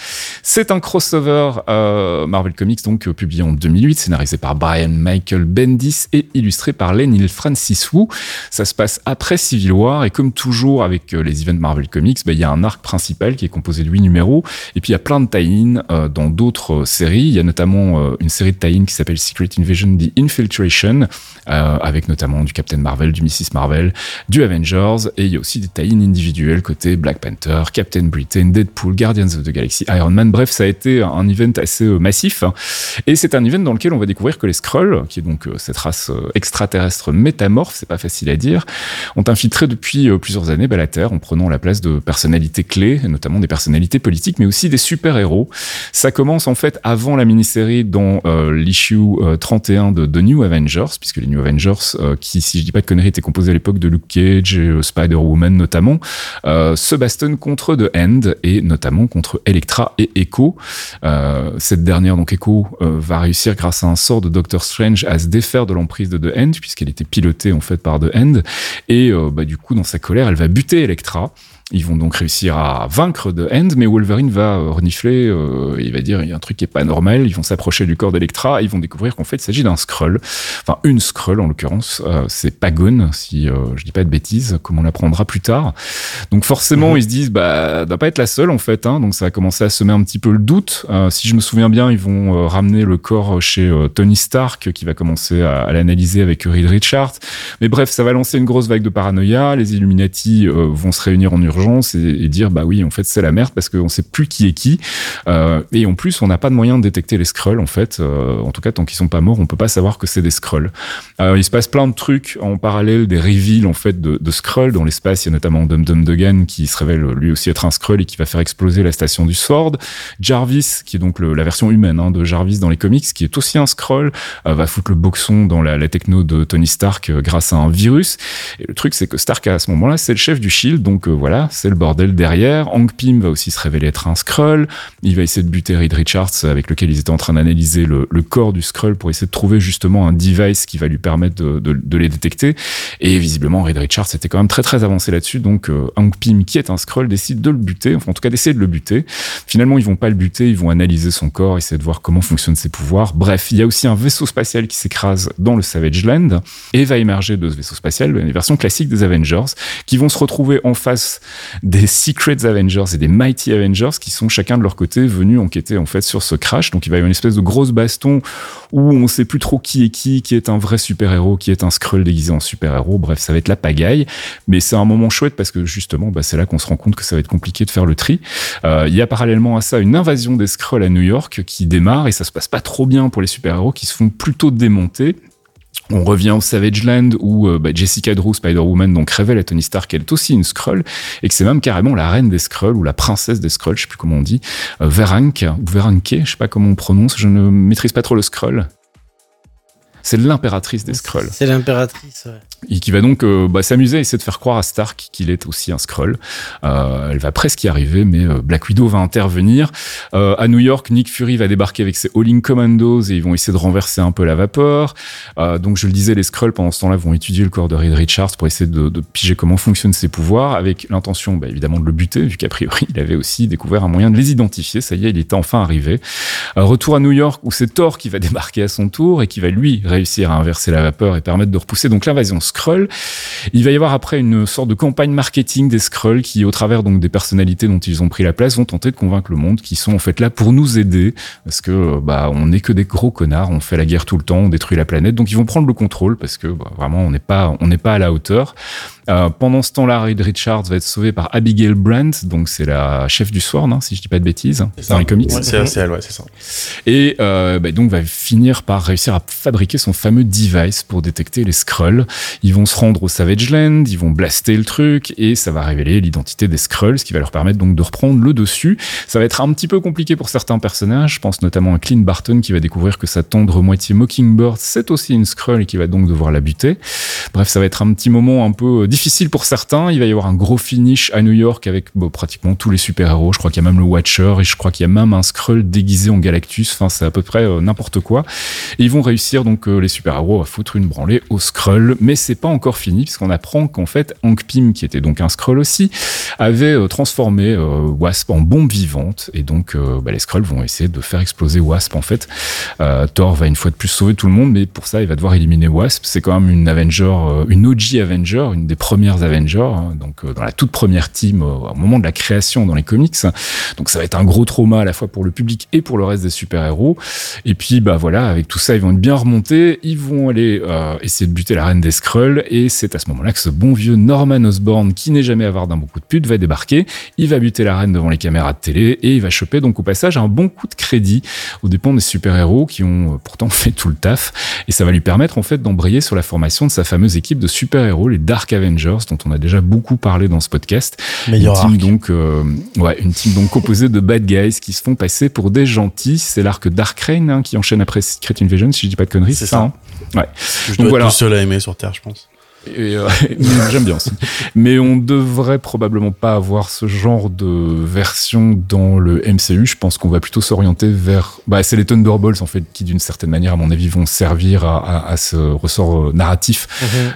c'est un crossover euh, Marvel Comics donc euh, publié en 2008, scénarisé par Brian Michael Bendis et illustré par Len Francis Wu. Ça se passe après Civil War et comme toujours avec euh, les events Marvel Comics, bah, il y a un arc principal qui est composé de huit numéros et puis il y a plein de tie-in euh, dans d'autres séries. Il y a notamment une série de tie-in qui s'appelle Secret Invasion The Infiltration avec notamment du Captain Marvel, du Mrs Marvel, du Avengers et il y a aussi des tie-in individuels côté Black Panther, Captain Britain, Deadpool, Guardians of the Galaxy, Iron Man. Bref, ça a été un event assez massif et c'est un event dans lequel on va découvrir que les Skrulls, qui est donc euh, cette race euh, extraterrestre métamorphe, c'est pas facile à dire, ont infiltré depuis euh, plusieurs années bah, la Terre en prenant la place de personnalités clés, notamment des personnalités politiques, mais aussi des super-héros. Ça commence en fait avant la mini-série dans l'issue euh, 31 de The New Avengers, puisque les New Avengers, qui, si je dis pas de conneries, étaient composés à l'époque de Luke Cage et Spider-Woman notamment, se bastonnent contre The End et notamment contre Elektra et Echo. Cette dernière, donc Echo, va réussir grâce à un sort de Doctor Strange à se défaire de l'emprise de The End, puisqu'elle était pilotée en fait par The End. Et euh, bah, du coup, dans sa colère, elle va buter Elektra. Ils vont donc réussir à vaincre The End, mais Wolverine va euh, renifler, euh, il va dire il y a un truc qui est pas normal, ils vont s'approcher du corps d'Electra, ils vont découvrir qu'en fait il s'agit d'un Skrull, enfin une Skrull en l'occurrence, euh, c'est Pagon, si euh, je dis pas de bêtises, comme on l'apprendra plus tard. Donc forcément ils se disent bah doit pas être la seule en fait, hein, donc ça va commencer à semer un petit peu le doute. Euh, si je me souviens bien, ils vont euh, ramener le corps chez Tony Stark qui va commencer à, à l'analyser avec Reed Richards. Mais bref, ça va lancer une grosse vague de paranoïa. Les Illuminati vont se réunir en et, dire bah oui, en fait c'est la merde parce qu'on sait plus qui est qui. Euh, et en plus, on n'a pas de moyen de détecter les Skrulls en fait. Euh, en tout cas, tant qu'ils sont pas morts, on peut pas savoir que c'est des Skrulls. Euh, il se passe plein de trucs en parallèle des reveals en fait de, de Skrull dans l'espace. Il y a notamment Dum Dum Dugan qui se révèle lui aussi être un Skrull et qui va faire exploser la station du Sword. Jarvis, qui est donc la version humaine hein, de Jarvis dans les comics, qui est aussi un euh, va foutre le boxon dans la, techno de Tony Stark grâce à un virus. Et le truc, c'est que Stark à ce moment-là, c'est le chef du Shield, donc voilà, c'est le bordel derrière. Hank Pym va aussi se révéler être un Skrull. Il va essayer de buter Reed Richards avec lequel ils étaient en train d'analyser le, le corps du Skrull pour essayer de trouver justement un device qui va lui permettre de, de- de les détecter. Et visiblement, Reed Richards était quand même très très avancé là-dessus. Donc euh, Hank Pym, qui est un Skrull, décide de le buter, enfin en tout cas d'essayer de le buter. Finalement, ils vont pas le buter, ils vont analyser son corps, essayer de voir comment fonctionnent ses pouvoirs. Bref, il y a aussi un vaisseau spatial qui s'écrase dans le Savage Land et va émerger de ce vaisseau spatial une version classique des Avengers qui vont se retrouver en face des Secret Avengers et des Mighty Avengers qui sont chacun de leur côté venus enquêter en fait sur ce crash. Donc il va y avoir une espèce de grosse baston où on sait plus trop qui est qui, qui est un vrai super-héros, qui est un Skrull déguisé en super-héros. Bref, ça va être la pagaille. Mais c'est un moment chouette parce que justement, bah, c'est là qu'on se rend compte que ça va être compliqué de faire le tri. Euh, Il y a parallèlement à ça une invasion des Skrulls à New York qui démarre et ça se passe pas trop bien pour les super-héros qui se font plutôt démonter. On revient au Savage Land où euh, bah, Jessica Drew, Spider-Woman, donc révèle à Tony Stark qu'elle est aussi une Skrull et que c'est même carrément la reine des Skrulls ou la princesse des Skrulls, je sais plus comment on dit, euh, Veranke ou Veranke, je sais pas comment on prononce, je ne maîtrise pas trop le Skrull. C'est l'impératrice des Skrulls. C'est l'impératrice. ouais. Et qui va donc euh, bah, s'amuser à essayer de faire croire à Stark qu'il est aussi un Skrull. Euh, elle va presque y arriver, mais euh, Black Widow va intervenir. À New York, Nick Fury va débarquer avec ses All-In Commandos et ils vont essayer de renverser un peu la vapeur. Donc je le disais, les Skrulls pendant ce temps-là vont étudier le corps de Reed Richards pour essayer de, de piger comment fonctionnent ses pouvoirs, avec l'intention bah, évidemment de le buter, vu qu'a priori il avait aussi découvert un moyen de les identifier. Ça y est, il était enfin arrivé. Retour à New York où c'est Thor qui va débarquer à son tour et qui va lui réussir à inverser la vapeur et permettre de repousser donc l'invasion Skrull. Il va y avoir après une sorte de campagne marketing des Skrulls qui, au travers donc des personnalités dont ils ont pris la place, vont tenter de convaincre le monde qu'ils sont en fait là pour nous aider parce que euh, bah on n'est que des gros connards, on fait la guerre tout le temps, on détruit la planète, donc ils vont prendre le contrôle parce que bah, vraiment on n'est pas on n'est pas à la hauteur. Euh, pendant ce temps-là, Reed Richards va être sauvé par Abigail Brandt, donc c'est la chef du Sworn, hein, si je dis pas de bêtises, dans les comics. Ouais, c'est elle, ouais, c'est ça. Et euh, bah, donc va finir par réussir à fabriquer son fameux device pour détecter les Skrulls. Ils vont se rendre au Savage Land, ils vont blaster le truc et ça va révéler l'identité des Skrulls, ce qui va leur permettre donc de reprendre le dessus. Ça va être un petit peu compliqué pour certains personnages. Je pense notamment à Clint Barton qui va découvrir que sa tendre moitié Mockingbird c'est aussi une Skrull et qui va donc devoir la buter. Bref, ça va être un petit moment un peu euh, difficile pour certains. Il va y avoir un gros finish à New York avec pratiquement tous les super-héros. Je crois qu'il y a même le Watcher et je crois qu'il y a même un Skrull déguisé en Galactus. Enfin, c'est à peu près euh, n'importe quoi. Et ils vont réussir donc euh, les super-héros à foutre une branlée au Skrull. Mais c'est pas encore fini puisqu'on apprend qu'en fait Hank Pym, qui était donc un Skrull aussi, avait euh, transformé euh, Wasp en bombe vivante. Et donc euh, bah, les Skrulls vont essayer de faire exploser Wasp en fait. Thor va une fois de plus sauver tout le monde, mais pour ça il va devoir éliminer Wasp. C'est quand même une Avenger, une OG Avenger, une des premières Avengers, hein, donc dans la toute première team au moment de la création dans les comics. Donc ça va être un gros trauma à la fois pour le public et pour le reste des super-héros. Et puis bah voilà, avec tout ça ils vont être bien remontés, ils vont aller euh, essayer de buter la reine des Skrulls et c'est à ce moment-là que ce bon vieux Norman Osborn qui n'est jamais avare d'un bon coup de pute va débarquer. Il va buter la reine devant les caméras de télé et il va choper donc au passage un bon coup de crédit aux dépens des super-héros qui ont euh, pourtant fait tout le taf et ça va lui permettre en fait d'embrayer sur la formation de sa fameuse équipe de super-héros, les Dark Avengers, dont on a déjà beaucoup parlé dans ce podcast. Meilleur une team arc. donc, euh, ouais, une team donc composée de bad guys qui se font passer pour des gentils. C'est l'arc Dark Reign hein, qui enchaîne après Secret Invasion, si je dis pas de conneries. C'est ça. hein ouais. Je Donc dois voilà. être le seul à aimer sur Terre, je pense. Et, euh, J'aime bien aussi. Mais on devrait probablement pas avoir ce genre de version dans le MCU. Je pense qu'on va plutôt s'orienter vers. Bah, c'est les Thunderbolts en fait qui, d'une certaine manière, à mon avis, vont servir à, à, à ce ressort euh, narratif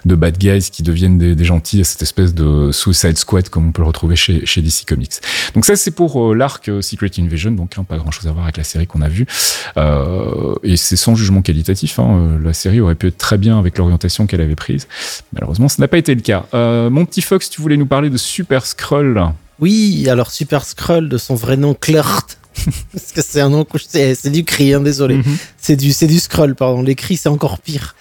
de bad guys qui deviennent des, des gentils, à cette espèce de Suicide Squad comme on peut le retrouver chez, chez DC Comics. Donc ça, c'est pour euh, l'arc euh, Secret Invasion. Donc hein, pas grand chose à voir avec la série qu'on a vue. Euh, et c'est sans jugement qualitatif. Hein. La série aurait pu être très bien avec l'orientation qu'elle avait prise. Malheureusement, ce n'a pas été le cas. Euh, mon petit Fox, tu voulais nous parler de Super Skrull. Oui, alors Super Skrull de son vrai nom Klurt. Parce que c'est un nom, c'est c'est du cri, hein, désolé. Mhm. C'est du, c'est du Skrull, pardon. Les cris, c'est encore pire.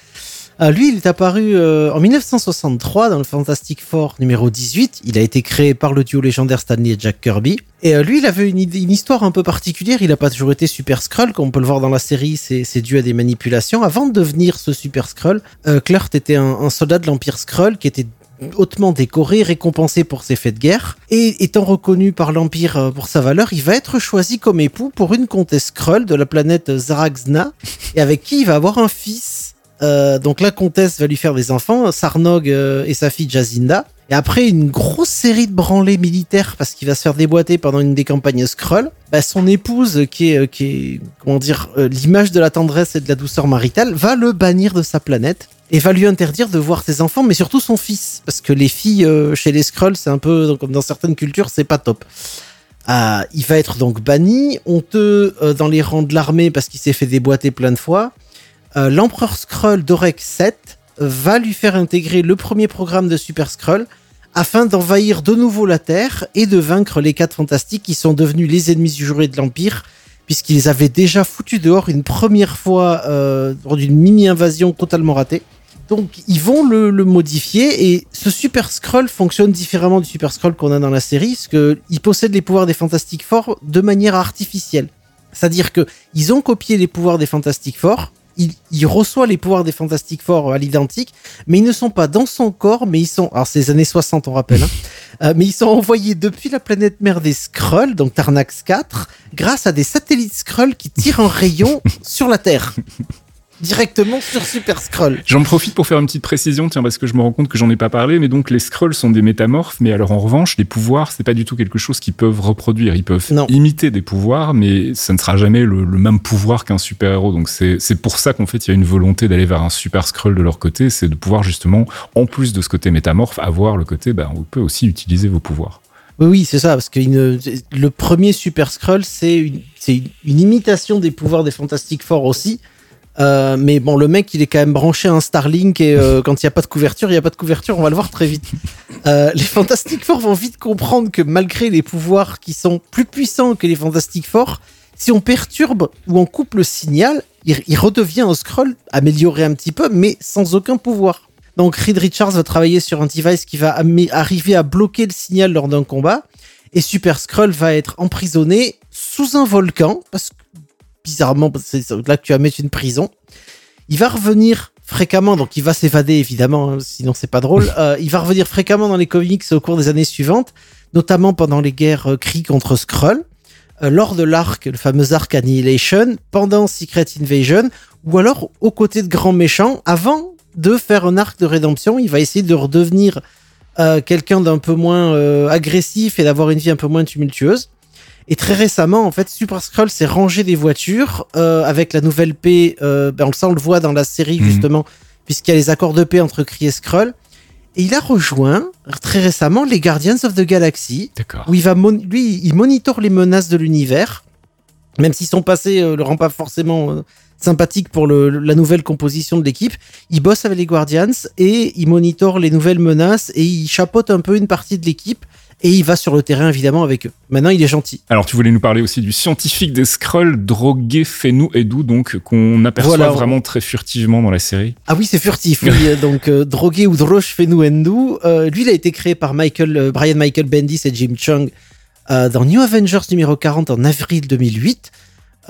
Euh, lui, il est apparu euh, en 1963 dans le Fantastic Four numéro 18. Il a été créé par le duo légendaire Stanley et Jack Kirby. Et euh, lui, il avait une, histoire un peu particulière. Il n'a pas toujours été Super Skrull, comme on peut le voir dans la série. C'est dû à des manipulations. Avant de devenir ce Super Skrull, euh, était un, soldat de l'Empire Skrull qui était hautement décoré, récompensé pour ses faits de guerre, et étant reconnu par l'Empire euh, pour sa valeur, il va être choisi comme époux pour une comtesse Skrull de la planète Zaraxna, et avec qui il va avoir un fils. Euh, donc la comtesse va lui faire des enfants, Sarnog euh, et sa fille Jazinda. Et après une grosse série de branlées militaires parce qu'il va se faire déboîter pendant une des campagnes Skrull, bah, son épouse, qui est, euh, comment dire, l'image de la tendresse et de la douceur maritale, va le bannir de sa planète et va lui interdire de voir ses enfants, mais surtout son fils, parce que les filles chez les Skrulls, c'est un peu comme dans certaines cultures, c'est pas top. Il va être donc banni, honteux dans les rangs de l'armée parce qu'il s'est fait déboîter plein de fois. Euh, L'empereur Skrull Dorek 7 va lui faire intégrer le premier programme de Super Skrull afin d'envahir de nouveau la Terre et de vaincre les quatre fantastiques qui sont devenus les ennemis jurés de l'Empire puisqu'ils avaient déjà foutus dehors une première fois euh, lors d'une mini-invasion totalement ratée. Donc ils vont le, modifier et ce Super Skrull fonctionne différemment du Super Skrull qu'on a dans la série, parce que il possède les pouvoirs des Fantastic Four de manière artificielle. C'est-à-dire que ils ont copié les pouvoirs des Fantastic Four, il, il reçoit les pouvoirs des Fantastic Four à l'identique, mais ils ne sont pas dans son corps, mais ils sont, alors c'est les années 60 on rappelle, hein, euh, mais ils sont envoyés depuis la planète mère des Skrulls, donc Tarnax 4, grâce à des satellites Skrulls qui tirent un rayon sur la Terre. Directement sur Super Skrull. J'en profite pour faire une petite précision, tiens, parce que je me rends compte que j'en ai pas parlé, mais donc les Skrulls sont des métamorphes, mais alors en revanche, les pouvoirs, c'est pas du tout quelque chose qu'ils peuvent reproduire. Ils peuvent Non. imiter des pouvoirs, mais ça ne sera jamais le, le même pouvoir qu'un super-héros. Donc c'est pour ça qu'en fait, il y a une volonté d'aller vers un super Skrull de leur côté, c'est de pouvoir justement, en plus de ce côté métamorphe, avoir le côté, ben, on peut aussi utiliser vos pouvoirs. Oui, oui, c'est ça, parce que une- le premier Super une, c'est une, une imitation des pouvoirs des Fantastic Four aussi. Euh, mais bon, le mec, il est quand même branché à un Starlink et euh, quand il n'y a pas de couverture, il n'y a pas de couverture, on va le voir très vite. Euh, les Fantastic Four vont vite comprendre que malgré les pouvoirs qui sont plus puissants que les Fantastic Four, si on perturbe ou on coupe le signal, il, redevient un Skrull amélioré un petit peu, mais sans aucun pouvoir. Donc Reed Richards va travailler sur un device qui va arriver à bloquer le signal lors d'un combat. Et Super Skrull va être emprisonné sous un volcan, parce bizarrement, c'est là que tu vas mettre une prison. Il va revenir fréquemment, donc il va s'évader évidemment, hein, sinon c'est pas drôle. Euh, il va revenir fréquemment dans les comics au cours des années suivantes, notamment pendant les guerres euh, Kree contre Skrull, euh, lors de l'arc, le fameux arc Annihilation, pendant Secret Invasion, ou alors aux côtés de grands méchants, avant de faire un arc de rédemption. Il va essayer de redevenir euh, quelqu'un d'un peu moins agressif et d'avoir une vie un peu moins tumultueuse. Et très récemment, en fait, Super Skrull s'est rangé des voitures euh, avec la nouvelle paix. Euh, ben on, le- ça, on le voit dans la série Mhm. justement, puisqu'il y a les accords de paix entre Kree et Skrull. Et il a rejoint très récemment les Guardians of the Galaxy, D'accord. où il va lui, il monitore les menaces de l'univers, même si son passé euh, le rend pas forcément euh, sympathique pour le- la nouvelle composition de l'équipe. Il bosse avec les Guardians et il monitore les nouvelles menaces et il chapeaute un peu une partie de l'équipe et il va sur le terrain évidemment avec eux. Maintenant, il est gentil. Alors, tu voulais nous parler aussi du scientifique des Skrulls, Drogué Fenu Edu, donc, qu'on aperçoit Voilà. vraiment très furtivement dans la série. Ah oui, c'est furtif. Oui, donc euh, drogué ou Droche Fenuendu. Euh, lui, il a été créé par Michael, euh, Brian Michael Bendis et Jim Chung dans New Avengers numéro 40 en avril 2008.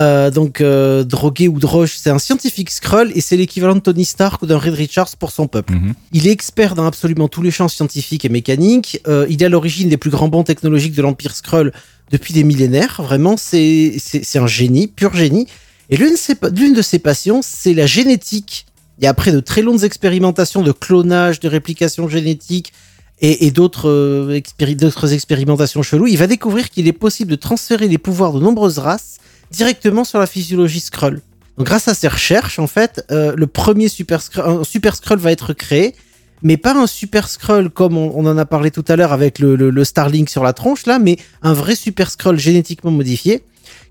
Euh, donc euh, drogué ou Droche, c'est un scientifique Skrull et c'est l'équivalent de Tony Stark ou d'un Reed Richards pour son peuple. Mhm. Il est expert dans absolument tous les champs scientifiques et mécaniques. Euh, il est à l'origine des plus grands bons technologiques de l'Empire Skrull depuis des millénaires. Vraiment, c'est un génie, pur génie. Et l'une de ses de passions, c'est la génétique. Et après de très longues expérimentations de clonage, de réplication génétique et, et d'autres expéri- d'autres expérimentations cheloues, il va découvrir qu'il est possible de transférer les pouvoirs de nombreuses races directement sur la physiologie Skrull. Donc grâce à ces recherches, en fait, euh, le premier Super Skrull, un Super va être créé, mais pas un Super Skrull comme on, en a parlé tout à l'heure avec le, le- le Starlink sur la tronche là, mais un vrai Super Skrull génétiquement modifié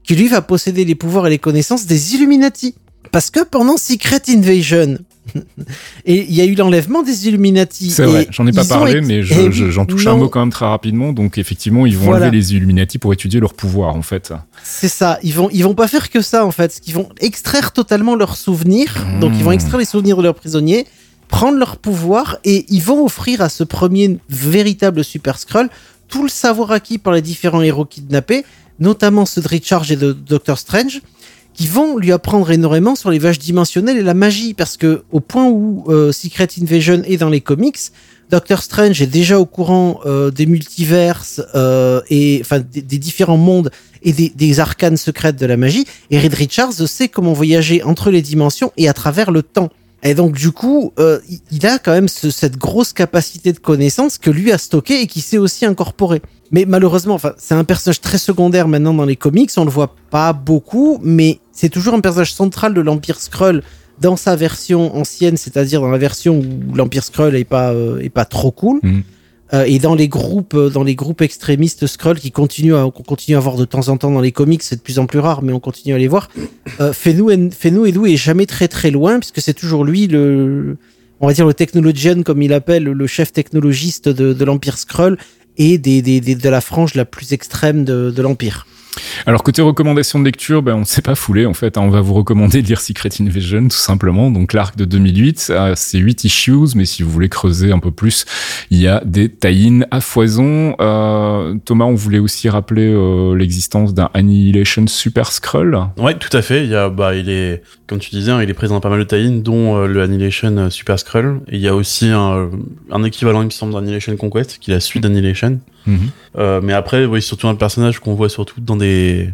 qui lui va posséder les pouvoirs et les connaissances des Illuminati. Parce que pendant Secret Invasion, et il y a eu l'enlèvement des Illuminati. C'est vrai, j'en ai pas parlé, mais Eh je- oui, je- j'en touche un mot quand même très rapidement. Donc, effectivement, ils vont Voilà. enlever les Illuminati pour étudier leur pouvoir, en fait. C'est ça. Ils vont, ils vont pas faire que ça en fait. Ils vont extraire totalement leurs souvenirs. Donc ils vont extraire les souvenirs de leurs prisonniers, prendre leur pouvoir et ils vont offrir à ce premier véritable Super Skrull tout le savoir acquis par les différents héros kidnappés, notamment ceux de Richard et de Doctor Strange, qui vont lui apprendre énormément sur les vaches dimensionnelles et la magie, parce que au point où euh, Secret Invasion est dans les comics, Doctor Strange est déjà au courant euh, des multiverses euh, et enfin des, différents mondes et des, arcanes secrètes de la magie. Et Reed Richards sait comment voyager entre les dimensions et à travers le temps. Et donc du coup, euh, il- a quand même ce- cette grosse capacité de connaissance que lui a stocké et qui s'est aussi incorporé. Mais malheureusement, enfin, c'est un personnage très secondaire maintenant dans les comics, on le voit pas beaucoup, mais c'est toujours un personnage central de l'Empire Skrull dans sa version ancienne, c'est-à-dire dans la version où l'Empire Skrull est pas euh, est pas trop cool. Mhm. Euh, et dans les groupes, euh, dans les groupes extrémistes Skrull qui continuent à, qu'on continue à voir de temps en temps dans les comics, c'est de plus en plus rare, mais on continue à les voir. Euh, Fenu et Fenu Edu est jamais très très loin puisque c'est toujours lui le, on va dire le technologian comme il appelle, le chef technologiste de, de l'Empire Skrull et des, des, des- de la frange la plus extrême de, de l'Empire. Alors côté recommandation de lecture, ben, on ne s'est pas foulé en fait. hein. On va vous recommander de lire Secret Invasion tout simplement. Donc l'arc de 2008, euh, c'est 8 issues, mais si vous voulez creuser un peu plus, il y a des tie à foison. Euh, Thomas, on voulait aussi rappeler euh, l'existence d'un Annihilation Super Skrull. Ouais, tout à fait. Il bah, il est, comme tu disais, hein, il est présent dans pas mal de tie dont euh, le Annihilation Super Skrull. Et il y a aussi un, un équivalent, il me semble, d'Annihilation Conquest, qui est la suite d'Annihilation. Euh, mais après, oui, surtout un personnage qu'on voit surtout dans des,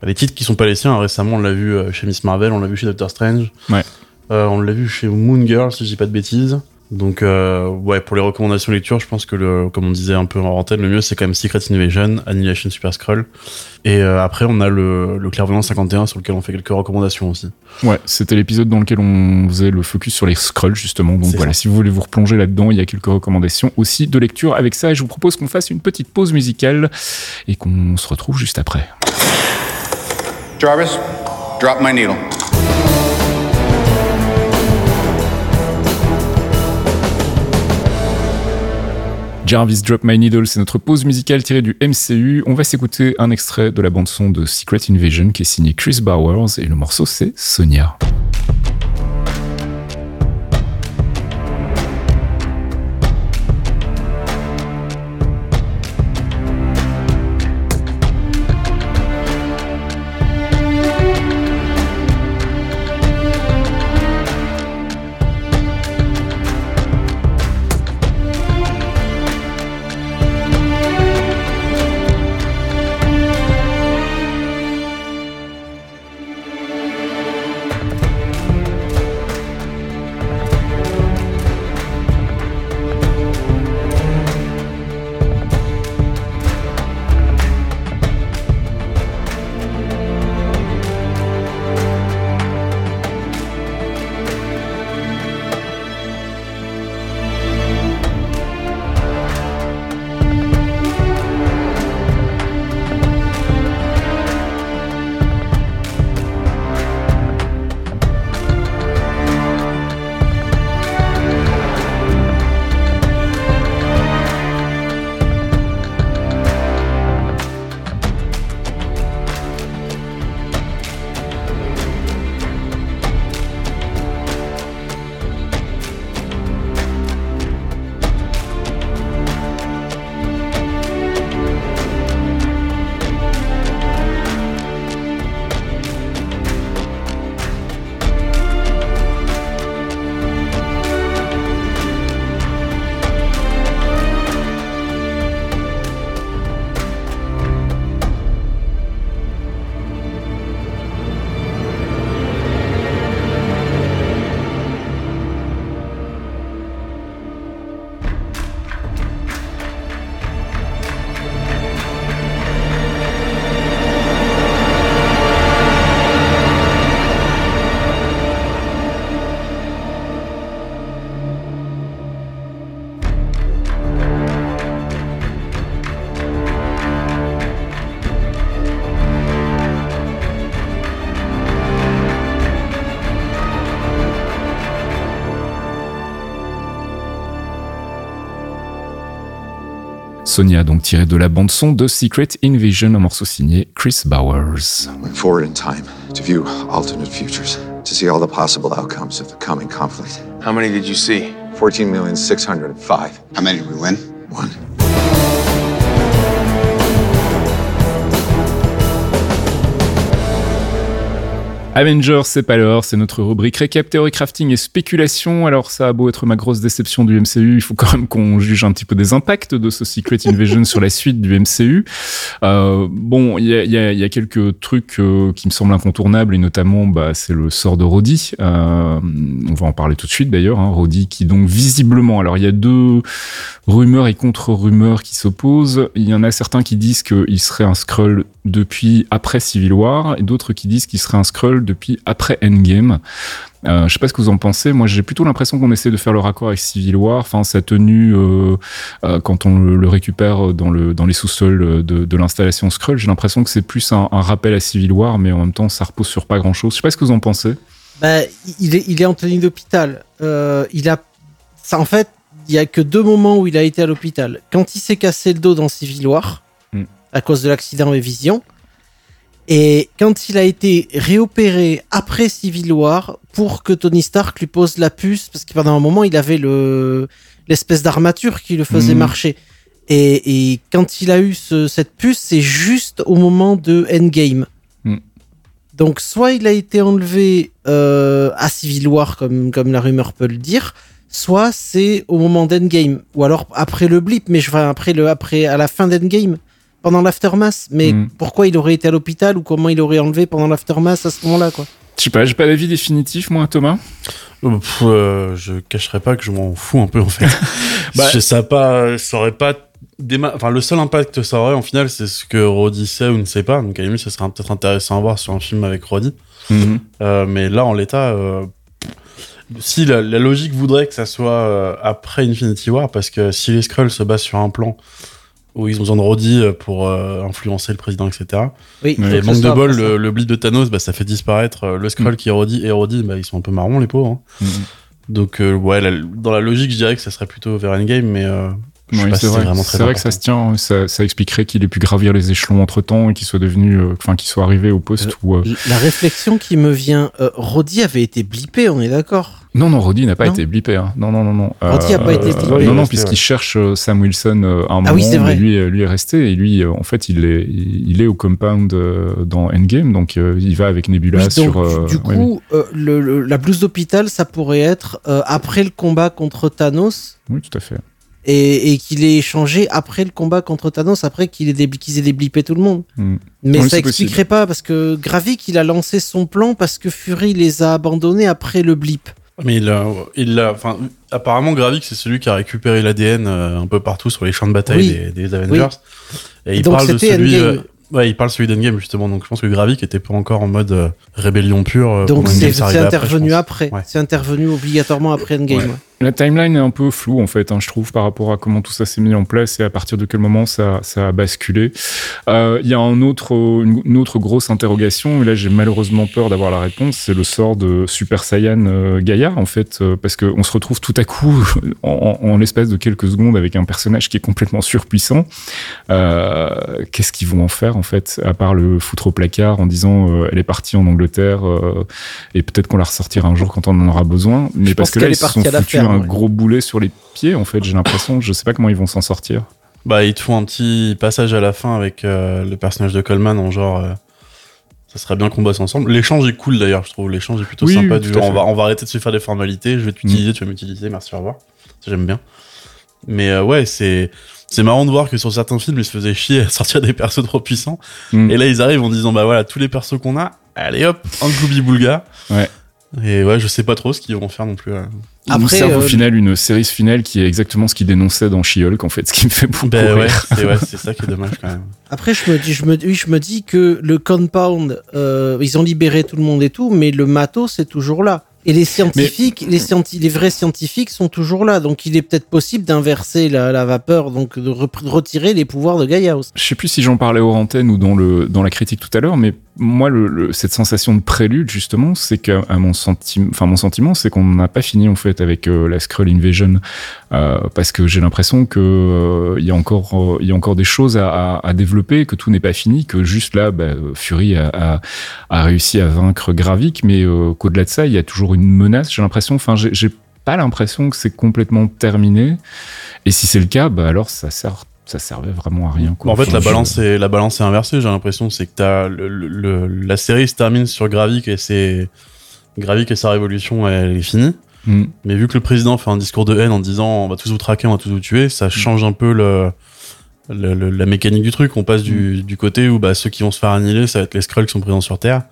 bah, des titres qui sont pas les siens. Récemment, on l'a vu euh, chez Miss Marvel, on l'a vu chez Doctor Strange. Ouais. Euh, on l'a vu chez Moon Girl, si je dis pas de bêtises. Donc, euh, ouais, pour les recommandations lecture, je pense que, le, comme on disait un peu en antenne, le mieux, c'est quand même Secret Invasion, Annihilation Super Skrull. Et euh, après, on a le, le Clairvoyant 51 sur lequel on fait quelques recommandations aussi. Ouais, c'était l'épisode dans lequel on faisait le focus sur les Skrulls justement. Donc voilà, ça. si vous voulez vous replonger là-dedans, il y a quelques recommandations aussi de lecture avec ça. Et je vous propose qu'on fasse une petite pause musicale et qu'on se retrouve juste après. Jarvis, drop my needle. Jarvis Drop My Needle, c'est notre pause musicale tirée du MCU. On va s'écouter un extrait de la bande-son de Secret Invasion qui est signé Chris Bowers et le morceau c'est Sonia. Sonia, donc tiré de la bande-son de Secret Invasion, un morceau signé Chris Bowers. Went forward in time to view alternate futures, to see all the possible outcomes of the coming conflict. How many did you see? 14,605. How many did we win? One. Avengers, c'est pas l'heure, c'est notre rubrique récap, théorie crafting et spéculation. Alors ça a beau être ma grosse déception du MCU, il faut quand même qu'on juge un petit peu des impacts de ce Secret Invasion sur la suite du MCU. Euh, bon, il y a, y, a, y a, quelques trucs euh, qui me semblent incontournables et notamment, bah, c'est le sort de Roddy. Euh, on va en parler tout de suite d'ailleurs. Hein, Roddy qui donc visiblement, alors il y a deux rumeurs et contre-rumeurs qui s'opposent. Il y en a certains qui disent qu'il serait un Skrull depuis après Civil War et d'autres qui disent qu'il serait un Skrull depuis après Endgame. Euh, je sais pas ce que vous en pensez. Moi, j'ai plutôt l'impression qu'on essaie de faire le raccord avec Civil War. Enfin, sa tenue euh, euh, quand on le, récupère dans le dans les sous-sols de, de l'installation Skrull, j'ai l'impression que c'est plus un, rappel à Civil War, mais en même temps, ça repose sur pas grand-chose. Je sais pas ce que vous en pensez. Bah, il est il est en tenue d'hôpital. Euh, il a ça en fait. Il y a que deux moments où il a été à l'hôpital. Quand il s'est cassé le dos dans Civil War. À cause de l'accident et Vision, et quand il a été réopéré après Civil War pour que Tony Stark lui pose la puce, parce que pendant un moment il avait le l'espèce d'armature qui le faisait mmh. marcher. Et, et, quand il a eu ce, cette puce, c'est juste au moment de Endgame. Mmh. Donc soit il a été enlevé euh, à Civil War, comme, comme la rumeur peut le dire, soit c'est au moment d'Endgame, ou alors après le blip, mais je enfin, après le après à la fin d'Endgame pendant l'aftermath. Mais mm. pourquoi il aurait été à l'hôpital ou comment il aurait enlevé pendant l'aftermath à ce moment-là, quoi Je sais pas, j'ai pas d'avis définitif, moi, Thomas. Euh, pff, euh, je cacherai pas que je m'en fous un peu en fait. bah, je sais pas, ça aurait pas Enfin, le seul impact que ça aurait en final, c'est ce que Roddy sait ou ne sait pas. Donc à la ce serait peut-être intéressant à voir sur un film avec Roddy. Mm -hmm. euh, mais là, en l'état, euh, si la, la, logique voudrait que ça soit euh, après Infinity War, parce que si les Skrulls se basent sur un plan où ils ont besoin de Roddy pour euh, influencer le président, etc. Oui, et manque de bol, le, le blip de Thanos, bah, ça fait disparaître euh, le Skrull mm. qui est Roddy et Roddy, bah, ils sont un peu marrons les pauvres. Hein. Mm. Donc euh, ouais, la, dans la logique, je dirais que ça serait plutôt vers Endgame, mais euh, oui, c'est vrai, que ça se tient, ça, ça expliquerait qu'il ait pu gravir les échelons entre temps et qu'il soit devenu, enfin, qu'il soit arrivé au poste où. La réflexion qui me vient, Roddy avait été blippé, on est d'accord non, non, Roddy n'a pas non. été blippé. Hein. Non, non, non, non. Roddy n'a pas été blippé. Non, non, puisqu'il cherche Sam Wilson à un moment, ah oui, vrai. mais lui, lui est resté et lui, en fait, il est, il est au compound dans Endgame, donc il va avec Nebula oui, donc, sur. Du coup, ouais. le, le, la blouse d'hôpital, ça pourrait être après le combat contre Thanos. Oui, tout à fait et, et qu'il ait échangé après le combat contre Thanos, après qu'il ait qu'ils aient déblippé tout le monde. Mm. Mais oui, ça expliquerait possible. pas parce que Gravik il a lancé son plan parce que Fury les a abandonnés après le blip. Mais il a, il a, enfin, apparemment Gravik c'est celui qui a récupéré l'ADN euh, un peu partout sur les champs de bataille oui. des, des, Avengers. Oui. Et il parle de celui. Euh, ouais, il parle celui d'Endgame justement. Donc je pense que Gravik était pas encore en mode euh, rébellion pure. Donc c'est intervenu après. après. Ouais. C'est intervenu obligatoirement après Endgame. Ouais. La timeline est un peu floue en fait, hein, je trouve, par rapport à comment tout ça s'est mis en place et à partir de quel moment ça, ça a basculé. Il euh, y a un autre, une, une, autre grosse interrogation, et là j'ai malheureusement peur d'avoir la réponse, c'est le sort de Super Saiyan euh, Gaïa en fait, euh, parce qu'on se retrouve tout à coup en, en, en l'espace de quelques secondes avec un personnage qui est complètement surpuissant. Euh, Qu'est-ce qu'ils vont en faire en fait, à part le foutre au placard en disant euh, elle est partie en Angleterre et peut-être qu'on la ressortira un jour quand on en aura besoin, mais je parce que là ils se sont foutus un gros boulet sur les pieds, en fait, j'ai l'impression. Je sais pas comment ils vont s'en sortir. Bah, ils te font un petit passage à la fin avec euh, le personnage de Coleman en genre. Euh, ça serait bien qu'on bosse ensemble. L'échange est cool d'ailleurs, je trouve. L'échange est plutôt oui, sympa. Oui, du, on, va, on va arrêter de se faire des formalités. Je vais t'utiliser, mmh. tu vas m'utiliser. Merci, au revoir. Ça, j'aime bien. Mais euh, ouais, c'est. C'est marrant de voir que sur certains films, ils se faisaient chier à sortir des persos trop puissants. Mmh. Et là, ils arrivent en disant, bah voilà, tous les persos qu'on a, allez hop, un gloubi boulga. Ouais. Et ouais, je sais pas trop ce qu'ils vont faire non plus. Après, serve euh, au final une série finale qui est exactement ce qu'il dénonçait dans She-Hulk, en fait, ce qui me fait beaucoup ben. Ouais, c'est ouais, ça qui est dommage quand même. Après, je me dis, je me, oui, je me dis que le compound, euh, ils ont libéré tout le monde et tout, mais le matos c'est toujours là. Et les scientifiques, mais... les, scienti les vrais scientifiques sont toujours là. Donc il est peut-être possible d'inverser la, la, vapeur, donc de, re de, retirer les pouvoirs de Gaia. Aussi. Je sais plus si j'en parlais aux antennes ou dans, le, dans la critique tout à l'heure, mais moi, cette sensation de prélude, justement, c'est qu'à enfin, mon sentiment, c'est qu'on n'a pas fini en fait avec euh, la Skrull Invasion. Euh, parce que j'ai l'impression qu'il euh, y, a encore, des choses à, développer, que tout n'est pas fini, que juste là, bah, Fury a, réussi à vaincre Gravik, mais euh, qu'au-delà de ça, il y a toujours une menace, j'ai l'impression. Enfin, j'ai pas l'impression que c'est complètement terminé. Et si c'est le cas, bah alors ça sert ça servait vraiment à rien. Quoi. en fait, la balance est la balance est inversée. J'ai l'impression, c'est que le, le- la série se termine sur Gravik et Gravik et sa révolution, elle est finie. Mm. Mais vu que le président fait un discours de haine en disant on va tous vous traquer, on va tous vous tuer, ça change un peu le, le- le- la mécanique du truc. On passe du, du côté où bah, ceux qui vont se faire annihiler, ça va être les Skrulls qui sont présents sur Terre.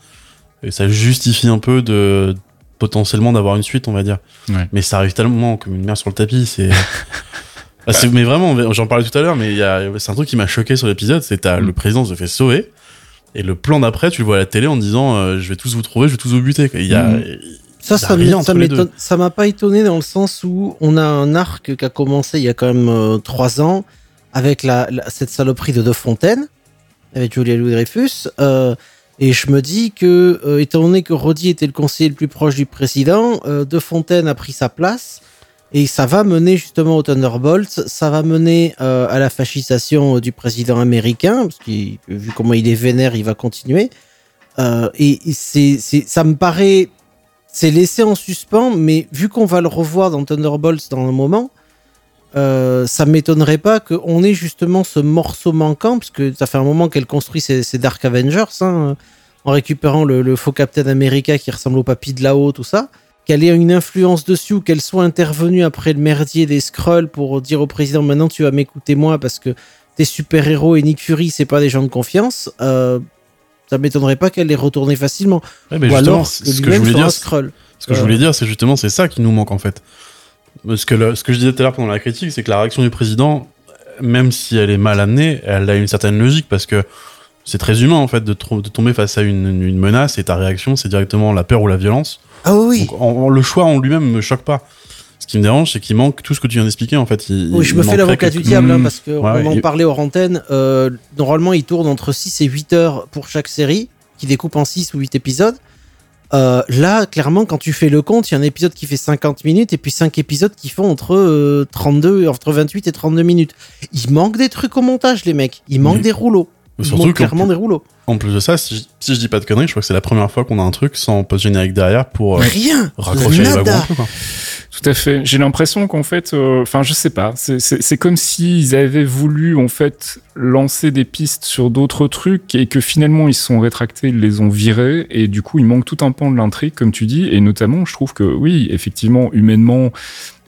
Et ça justifie un peu de potentiellement d'avoir une suite, on va dire. Ouais. Mais ça arrive tellement comme une merde sur le tapis. C'est. Ah, c'est- mais vraiment, j'en parlais tout à l'heure, mais c'est un truc qui m'a choqué sur l'épisode, c'est t'as Mm. le président se fait sauver, et le plan d'après, tu le vois à la télé en disant euh, je vais tous vous trouver, je vais tous vous buter. quoi. Il y a, Mm. Ça, ça m'a pas étonné dans le sens où on a un arc qui a commencé il y a quand même euh, trois ans avec la, la- cette saloperie de De Fontaine avec Julia Louis-Dreyfus. euh, et je me dis que, euh, étant donné que Roddy était le conseiller le plus proche du président, euh, De Fontaine a pris sa place. Et ça va mener justement au Thunderbolt, ça va mener euh, à la fascisation euh, du président américain, parce que vu comment il est vénère, il va continuer. Euh, et c'est, ça me paraît, c'est laissé en suspens, mais vu qu'on va le revoir dans Thunderbolts dans un moment, euh, ça m'étonnerait pas qu'on ait justement ce morceau manquant, parce que ça fait un moment qu'elle construit ses, ses Dark Avengers, hein, en récupérant le, le faux Captain America qui ressemble au papy de là-haut, tout ça. Qu'elle ait une influence dessus ou qu'elle soit intervenue après le merdier des Skrulls pour dire au président maintenant tu vas m'écouter moi parce que tes super-héros et Nick Fury c'est pas des gens de confiance. Euh, ça m'étonnerait pas qu'elle les retourne facilement. Ouais, mais Ou alors c'est- que ce que je voulais dire, Skrull. Ce que je voulais dire, c'est justement c'est ça qui nous manque en fait. Parce que le- ce que je disais tout à l'heure pendant la critique, c'est que la réaction du président, même si elle est mal amenée, elle a une certaine logique parce que c'est très humain en fait de, tomber face à une, une menace et ta réaction c'est directement la peur ou la violence. Ah oui, Donc en- en- le choix en lui-même me choque pas. Ce qui me dérange, c'est qu'il manque tout ce que tu viens d'expliquer en fait. Il, oui, je il me fais l'avocat du diable hein, Mmh. parce qu'on Ouais, en il- parlait hors antenne. Euh, normalement, il tourne entre 6 et 8 heures pour chaque série, qui découpe en 6 ou 8 épisodes. Euh, là, clairement, quand tu fais le compte, il y a un épisode qui fait 50 minutes et puis 5 épisodes qui font entre euh, 32, entre 28 et 32 minutes. Il manque des trucs au montage, les mecs. Il manque Oui. des rouleaux. Il Surtout clairement plus- des rouleaux. En plus de ça, si je, si je dis pas de conneries, je crois que c'est la première fois qu'on a un truc sans post-générique derrière pour euh, Rien raccrocher les Nada. wagons. un peu, quoi. Tout à fait. J'ai l'impression qu'en fait, euh, enfin, je sais pas. C'est comme s'ils avaient voulu en fait lancer des pistes sur d'autres trucs et que finalement ils se sont rétractés, ils les ont virés et du coup il manque tout un pan de l'intrigue, comme tu dis. Et notamment, je trouve que oui, effectivement, humainement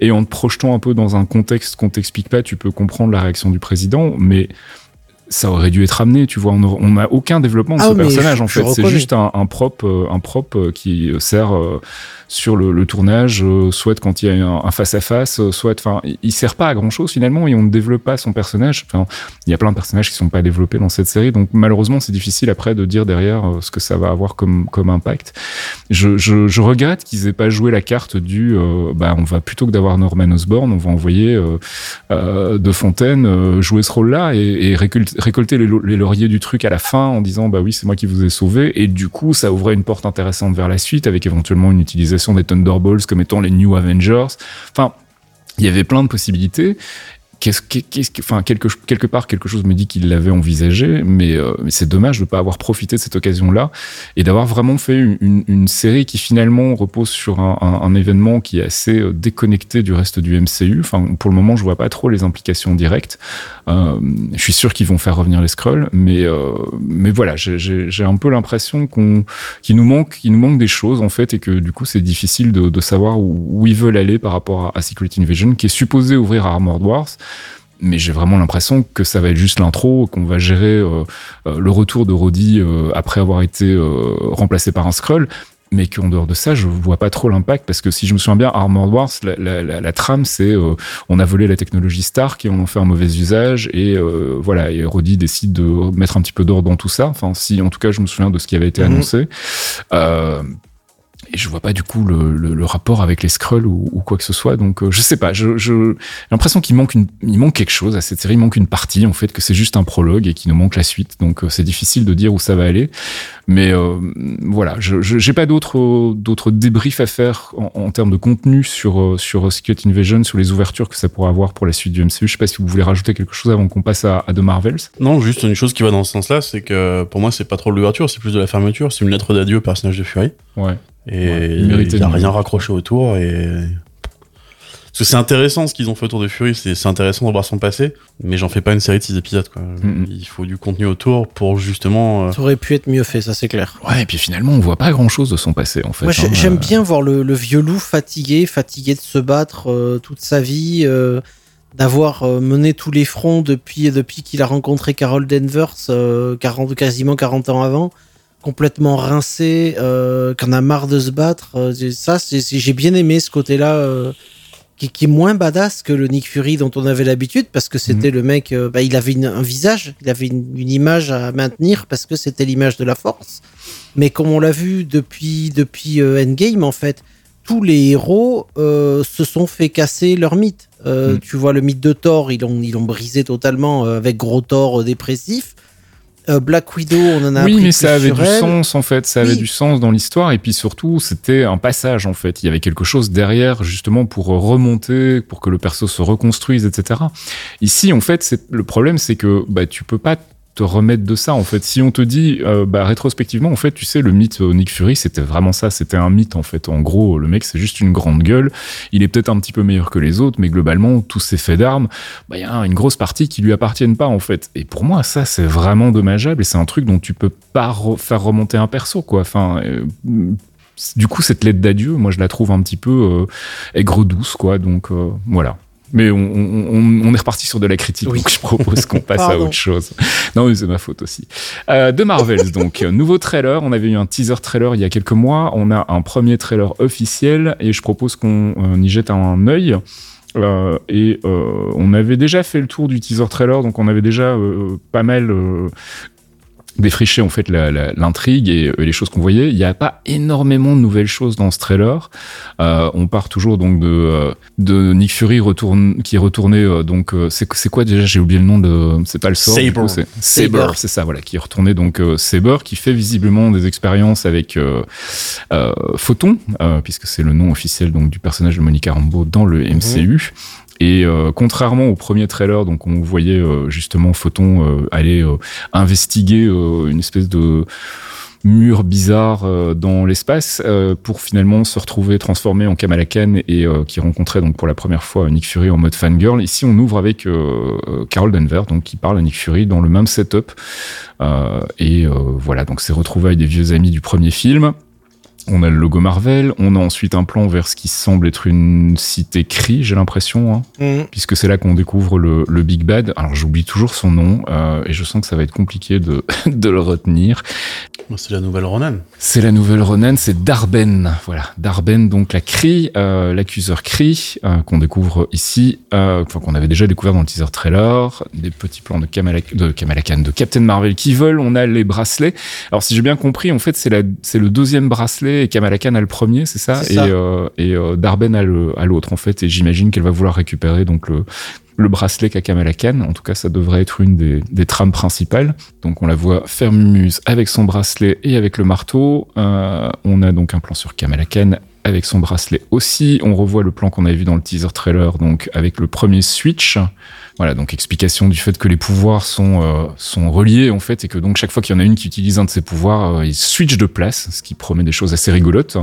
et en te projetant un peu dans un contexte qu'on t'explique pas, tu peux comprendre la réaction du président, mais ça aurait dû être amené, tu vois. On n'a aucun développement de Ah ce personnage, je- en fait. C'est juste un, un prop, euh, un prop euh, qui sert euh, sur le, tournage, euh, soit quand il y a un un face-à-face, euh, soit, enfin, il- sert pas à grand-chose finalement et on ne développe pas son personnage. Enfin, il y a plein de personnages qui sont pas développés dans cette série, donc malheureusement, c'est difficile après de dire derrière euh, ce que ça va avoir comme, comme impact. Je, je, regrette qu'ils aient pas joué la carte du, euh, bah, on va plutôt que d'avoir Norman Osborn, on va envoyer euh, De Fontaine jouer ce rôle-là et, et récolte- récolter les, les lauriers du truc à la fin en disant bah oui c'est moi qui vous ai sauvé et du coup ça ouvrait une porte intéressante vers la suite avec éventuellement une utilisation des Thunderbolts comme étant les New Avengers. Enfin il y avait plein de possibilités. Qu'est-ce, qu'est-ce, que- enfin, quelque, quelque part, quelque chose me dit qu'il l'avait envisagé, mais, euh, c'est dommage de ne pas avoir profité de cette occasion-là et d'avoir vraiment fait une, une, série qui finalement repose sur un, un, événement qui est assez euh, déconnecté du reste du MCU. Enfin, pour le moment, je vois pas trop les implications directes. Euh, je suis sûr qu'ils vont faire revenir les Skrulls, mais, euh, mais voilà, j'ai un peu l'impression qu'on, qu'il nous manque, qu'il nous manque des choses en fait, et que du coup, c'est difficile de, de savoir où, où ils veulent aller par rapport à, à Secret Invasion, qui est supposé ouvrir à Armored Wars mais j'ai vraiment l'impression que ça va être juste l'intro, qu'on va gérer euh, euh, le retour de Roddy euh, après avoir été euh, remplacé par un Skrull, mais qu'en dehors de ça, je vois pas trop l'impact parce que si je me souviens bien, Armored Wars, la, la, la, la trame, c'est euh, on a volé la technologie Stark et on en fait un mauvais usage et euh, voilà, et Roddy décide de mettre un petit peu d'ordre dans tout ça. Enfin, si en tout cas je me souviens de ce qui avait été Mhm. annoncé. Euh, et je vois pas du coup le, le, le rapport avec les Skrulls ou, ou, quoi que ce soit. Donc euh, je sais pas. Je, j'ai l'impression qu'il manque une, il manque quelque chose à cette série. Il manque une partie en fait que c'est juste un prologue et qu'il nous manque la suite. Donc euh, c'est difficile de dire où ça va aller. Mais euh, voilà, je, j'ai pas d'autres d'autres débriefs à faire en, en, termes de contenu sur euh, sur Secret Invasion, sur les ouvertures que ça pourrait avoir pour la suite du MCU. Je sais pas si vous voulez rajouter quelque chose avant qu'on passe à, à The Marvels. Non, juste une chose qui va dans ce sens-là, c'est que pour moi c'est pas trop l'ouverture, c'est plus de la fermeture. C'est une lettre d'adieu au personnage de Fury. Ouais. Et Ouais, il n'y a rien raccroché autour. Et que c'est intéressant ce qu'ils ont fait autour de Fury, c'est intéressant de voir son passé, mais j'en fais pas une série de 6 épisodes, quoi. Il faut du contenu autour pour justement. euh, Ça aurait pu être mieux fait, ça c'est clair. Ouais, et puis finalement, on voit pas grand chose de son passé, en fait. Moi, hein. j'aime Euh, bien voir le, le vieux loup fatigué, fatigué de se battre euh, toute sa vie, euh, d'avoir mené tous les fronts depuis, depuis qu'il a rencontré Carol Danvers, euh, 40, quasiment 40 ans avant, complètement rincé, euh, qu'on a marre de se battre. euh, ça, j'ai bien aimé ce côté-là. euh, qui, qui est moins badass que le Nick Fury dont on avait l'habitude parce que c'était le mec, euh, bah, il avait une- un visage, il avait une, une image à maintenir parce que c'était l'image de la force. Mais comme on l'a vu depuis, depuis Endgame, en fait, tous les héros se sont fait casser leur mythe. Mm. Tu vois, le mythe de Thor, ils l'ont ils brisé totalement avec gros Thor dépressif. Euh, Black Widow, on en a Oui, appris mais ça avait du elle. sens en fait, ça avait du sens dans l'histoire et puis surtout c'était un passage en fait. Il y avait quelque chose derrière justement pour remonter, pour que le perso se reconstruise, etc. Ici en fait, c'est le problème, c'est que bah tu peux pas te remettre de ça en fait. Si on te dit euh, bah rétrospectivement en fait, tu sais le mythe euh, Nick Fury, c'était vraiment ça, c'était un mythe en fait. En gros, le mec c'est juste une grande gueule. Il est peut-être un petit peu meilleur que les autres, mais globalement tous ses faits d'armes, bah il y a une grosse partie qui lui appartiennent pas en fait. Et pour moi ça c'est vraiment dommageable et c'est un truc dont tu peux pas re- faire remonter un perso quoi. Enfin euh, du coup cette lettre d'adieu, moi je la trouve un petit peu aigre douce quoi. Donc voilà. Mais on, on- on- est reparti sur de la critique, Oui. donc je propose qu'on passe à autre chose. Non, mais c'est ma faute aussi. Euh, de Marvels, donc, euh, nouveau trailer. On avait eu un teaser trailer il y a quelques mois. On a un premier trailer officiel et je propose qu'on euh, y jette un œil. Euh, et euh, on avait déjà fait le tour du teaser trailer, donc on avait déjà euh, pas mal défriché en fait l'intrigue et, euh, les choses qu'on voyait. Il n'y a pas énormément de nouvelles choses dans ce trailer. Euh, on part toujours donc de, euh, de Nick Fury retourne, qui est retourné. euh, donc c'est quoi déjà? J'ai oublié le nom de. C'est pas le sort. Saber. c'est Saber. Saber, c'est ça. Voilà, qui est retourné donc euh, Saber, qui fait visiblement des expériences avec euh, euh, Photon, euh, puisque c'est le nom officiel donc du personnage de Monica Rambeau dans le MCU. Et euh, contrairement au premier trailer, donc on voyait euh, justement Photon euh, aller investiguer une espèce de mur bizarre dans l'espace pour finalement se retrouver transformé en Kamala Khan et qui rencontrait donc pour la première fois Nick Fury en mode fangirl. Ici, on ouvre avec Carol Denver, donc qui parle à Nick Fury dans le même setup. Et voilà, donc c'est retrouvailles des vieux amis du premier film. On a le logo Marvel, on a ensuite un plan vers ce qui semble être une cité Kree, j'ai l'impression, hein, Mm. puisque c'est là qu'on découvre le, le Big Bad. Alors j'oublie toujours son nom, euh, et je sens que ça va être compliqué de, de le retenir. C'est la nouvelle Ronan. C'est la nouvelle Ronan, c'est Darben. Voilà, Darben, donc la Kree, euh, l'accuseur Kree, euh, qu'on découvre ici, euh, enfin qu'on avait déjà découvert dans le teaser trailer, des petits plans de Kamala, de Kamala Khan, de Captain Marvel qui volent, on a les bracelets. Alors si j'ai bien compris, en fait c'est la, c'est le deuxième bracelet et Kamala Khan a le premier, c'est ça, et, euh, et euh, Darben a l'autre en fait, et j'imagine qu'elle va vouloir récupérer donc le le bracelet qu'a Kamala Khan. En tout cas, ça devrait être une des, des trames principales. Donc, on la voit faire mumuse avec son bracelet et avec le marteau. Euh, on a donc un plan sur Kamala Khan avec son bracelet aussi. On revoit le plan qu'on avait vu dans le teaser trailer, donc avec le premier switch. Voilà, donc explication du fait que les pouvoirs sont, euh, sont reliés en fait et que donc chaque fois qu'il y en a une qui utilise un de ses pouvoirs, euh, il switch de place, ce qui promet des choses assez rigolotes.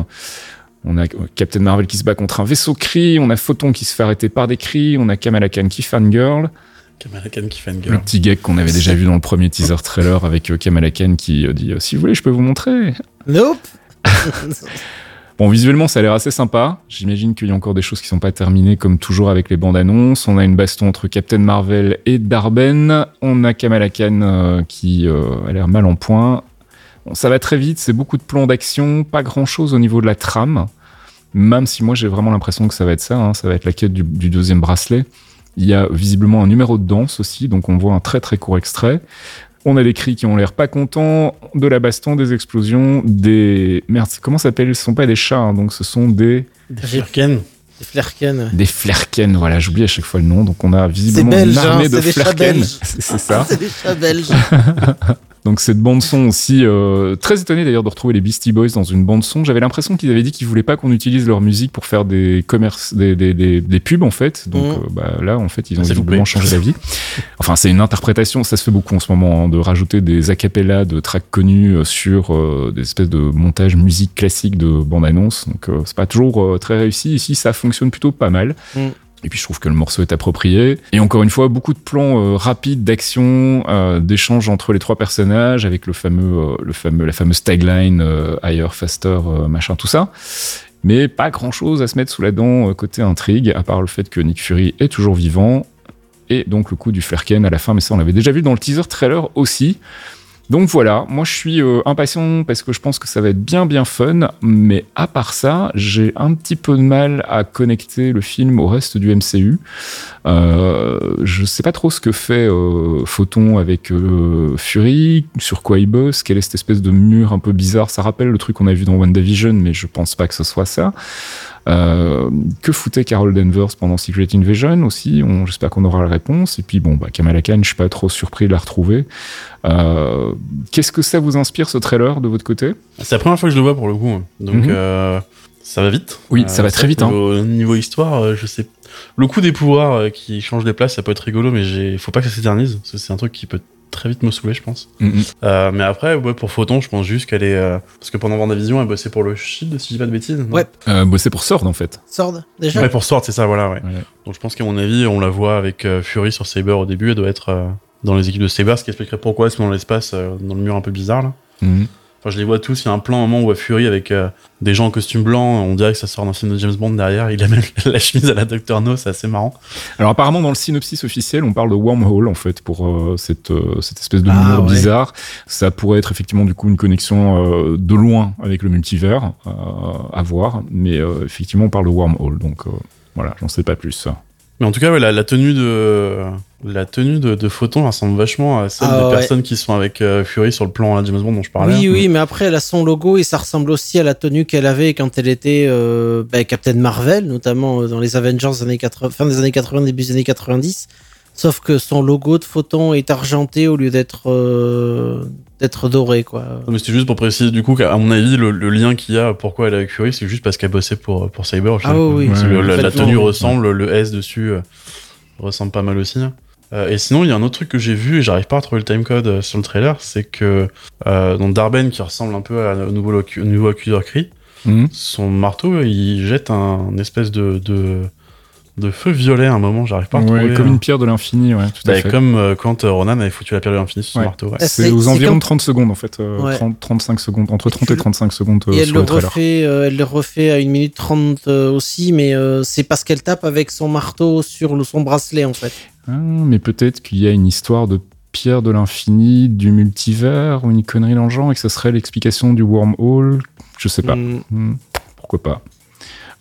On a Captain Marvel qui se bat contre un vaisseau Kree, on a Photon qui se fait arrêter par des Kree, on a Kamala Khan qui fangirl, Kamala Khan qui une le petit gag qu'on avait déjà vu dans le premier teaser trailer avec euh, Kamala Khan qui euh, dit euh, si vous voulez je peux vous montrer. Nope. Bon visuellement ça a l'air assez sympa. J'imagine qu'il y a encore des choses qui sont pas terminées comme toujours avec les bandes annonces. On a une baston entre Captain Marvel et Darben. On a Kamala Khan euh, qui euh, a l'air mal en point. Ça va très vite, c'est beaucoup de plans d'action, pas grand chose au niveau de la trame. Même si moi j'ai vraiment l'impression que ça va être ça, hein, ça va être la quête du deuxième bracelet. Il y a visiblement un numéro de danse aussi, donc on voit un très très court extrait. On a des cris qui ont l'air pas contents, de la baston, des explosions, des... Merde, comment ça s'appelle Ce sont pas des chats, hein, donc ce sont des... Des Flerken. C'est Flerken. Des flerken, voilà, j'oublie à chaque fois le nom. Donc on a visiblement belge, une hein, armée de des flerken. c'est ça. C'est des chats belges. Donc cette bande son aussi, euh, très étonné d'ailleurs de retrouver les Beastie Boys dans une bande son. J'avais l'impression qu'ils avaient dit qu'ils voulaient pas qu'on utilise leur musique pour faire des commerces, des, des, des, des pubs en fait. Donc Mhm. euh, bah, là en fait ils ont C'est visiblement changé d'avis. Enfin c'est une interprétation, ça se fait beaucoup en ce moment hein, de rajouter des acapellas de tracks connus euh, sur euh, des espèces de montage musique classique de bande annonce. Donc c'est pas toujours très réussi. Ici ça fonctionne plutôt pas mal. Mhm. Et puis je trouve que le morceau est approprié. Et encore une fois, beaucoup de plans euh, rapides d'action, euh, d'échanges entre les trois personnages, avec le fameux, euh, la fameuse tagline higher, faster, machin, tout ça. Mais pas grand chose à se mettre sous la dent côté intrigue, à part le fait que Nick Fury est toujours vivant. Et donc le coup du Flerken à la fin, mais ça on l'avait déjà vu dans le teaser trailer aussi. Donc voilà, moi je suis euh, impatient parce que je pense que ça va être bien bien fun, mais à part ça, j'ai un petit peu de mal à connecter le film au reste du MCU. Euh, je sais pas trop ce que fait euh, Photon avec Fury, sur quoi il bosse, quelle est cette espèce de mur un peu bizarre. Ça rappelle le truc qu'on a vu dans WandaVision, mais je pense pas que ce soit ça. Euh, que foutait Carol Danvers pendant Secret Invasion aussi? J'espère qu'on aura la réponse. Et puis bon, bah, Kamala Khan, je suis pas trop surpris de la retrouver. Euh, Qu'est-ce que ça vous inspire ce trailer de votre côté? C'est la première fois que je le vois pour le coup. hein. Donc Mhm. euh, ça va vite. Oui, ça va très vite, hein. Au niveau histoire, je sais. Le coup des pouvoirs qui changent les places, ça peut être rigolo, mais j'ai... faut pas que ça s'éternise. C'est un truc qui peut très vite me saouler, je pense. Mhm. Euh, mais après, ouais, pour Photon, je pense juste qu'elle est. euh, Parce que pendant Vendavision, elle bossait pour le Shield, si je dis pas de bêtises. non Ouais. euh, C'est pour Sword en fait. Sword, déjà Ouais, pour Sword, c'est ça, voilà, ouais. Ouais. Donc je pense qu'à mon avis, on la voit avec euh, Fury sur Saber au début, elle doit être euh, dans les équipes de Saber, ce qui expliquerait pourquoi elle se met dans l'espace, euh, dans le mur un peu bizarre, là. Mhm. Enfin, je les vois tous, il y a un plan, un moment où voit Fury avec euh, des gens en costume blanc, on dirait que ça sort d'un film de James Bond derrière, il a même la chemise à la Dr. No, c'est assez marrant. Alors apparemment dans le synopsis officiel, on parle de wormhole en fait pour euh, cette, euh, cette espèce de Ah, mur ouais. bizarre. Ça pourrait être effectivement du coup une connexion euh, de loin avec le multivers euh, à voir, mais euh, effectivement on parle de wormhole, donc euh, voilà, j'en sais pas plus. Mais en tout cas, ouais, la, la tenue de la tenue de, de Photon ressemble vachement à celle Ah, des ouais. personnes qui sont avec euh, Fury sur le plan à James Bond dont je parlais. Oui, oui, mais après, elle a son logo et ça ressemble aussi à la tenue qu'elle avait quand elle était euh, bah, Captain Marvel, notamment euh, dans les Avengers des années 80, fin des années 80, début des années 90. Sauf que son logo de photon est argenté au lieu d'être euh, d'être doré, quoi. Non, Mais c'était juste pour préciser du coup qu'à mon avis le, le lien qu'il y a pourquoi elle est avec Fury c'est juste parce qu'elle bossait pour pour Cyber. Ah oui, oui. Le- la, tenue ressemble, le S dessus euh, ressemble pas mal aussi. Euh, et sinon il y a un autre truc que j'ai vu et j'arrive pas à trouver le timecode euh, sur le trailer, c'est que euh, dans Darben qui ressemble un peu à, au nouveau locu- au nouveau accuseur Cree, Mhm. son marteau il jette un, une espèce de, de de feu violet à un moment, j'arrive pas à Ouais, trouver. comme euh, une pierre de l'infini, ouais, tout à bah, fait. comme euh, quand euh, Ronan avait foutu la pierre de l'infini sur son Ouais. marteau. ouais. C'est c'est- aux c'est environs comme- de 30 secondes en fait, euh, Ouais. 30, 35 secondes, entre 30 et tu- 35 secondes euh, Et elle sur le, le trailer. refait, euh, elle le refait à 1 minute 30 euh, aussi, mais euh, c'est parce qu'elle tape avec son marteau sur le, son bracelet, en fait. Ah, mais peut-être qu'il y a une histoire de pierre de l'infini, du multivers, ou une connerie dans le genre, et que ce serait l'explication du wormhole. Je sais pas. Mm. Hmm, pourquoi pas.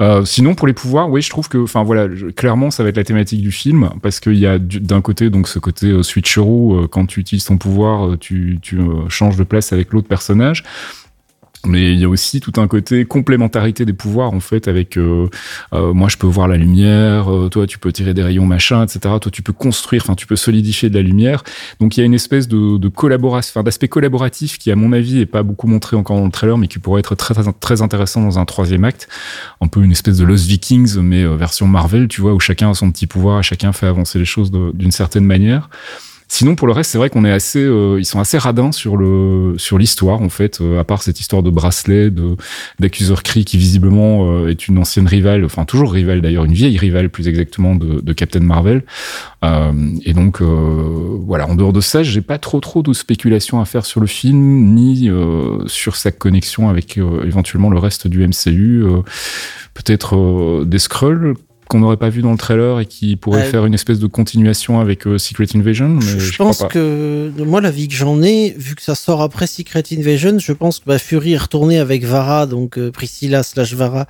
Euh, sinon, pour les pouvoirs, oui, je trouve que, enfin voilà, je- clairement, ça va être la thématique du film parce qu'il y a du- d'un côté donc ce côté euh, switcheroo, euh, quand tu utilises ton pouvoir, euh, tu, tu changes de place avec l'autre personnage. Mais il y a aussi tout un côté complémentarité des pouvoirs en fait avec euh, euh, moi je peux voir la lumière, euh, toi tu peux tirer des rayons machin etc. Toi tu peux construire, enfin tu peux solidifier de la lumière. Donc il y a une espèce de, collaboration, d'aspect collaboratif qui à mon avis est pas beaucoup montré encore dans le trailer mais qui pourrait être très très, intéressant dans un troisième acte. Un peu une espèce de Lost Vikings mais version Marvel tu vois où chacun a son petit pouvoir chacun fait avancer les choses d'une certaine manière. Sinon, pour le reste, c'est vrai qu'on est assez, euh, ils sont assez radins sur le sur l'histoire en fait. euh, à part cette histoire de bracelet, de d'accuseur Cree qui visiblement euh, est une ancienne rivale, enfin toujours rivale d'ailleurs, une vieille rivale plus exactement de, de Captain Marvel. Euh, et donc euh, voilà, en dehors de ça, j'ai pas trop trop de spéculations à faire sur le film ni euh, sur sa connexion avec éventuellement le reste du MCU. Peut-être des Skrulls qu'on n'aurait pas vu dans le trailer et qui pourraient Euh, faire une espèce de continuation avec euh, Secret Invasion. Mais Je, pense crois pas. que moi l'avis que j'en ai, vu que ça sort après Secret Invasion, je pense que bah, Fury est retourné avec Vara, donc euh, Priscilla slash Vara,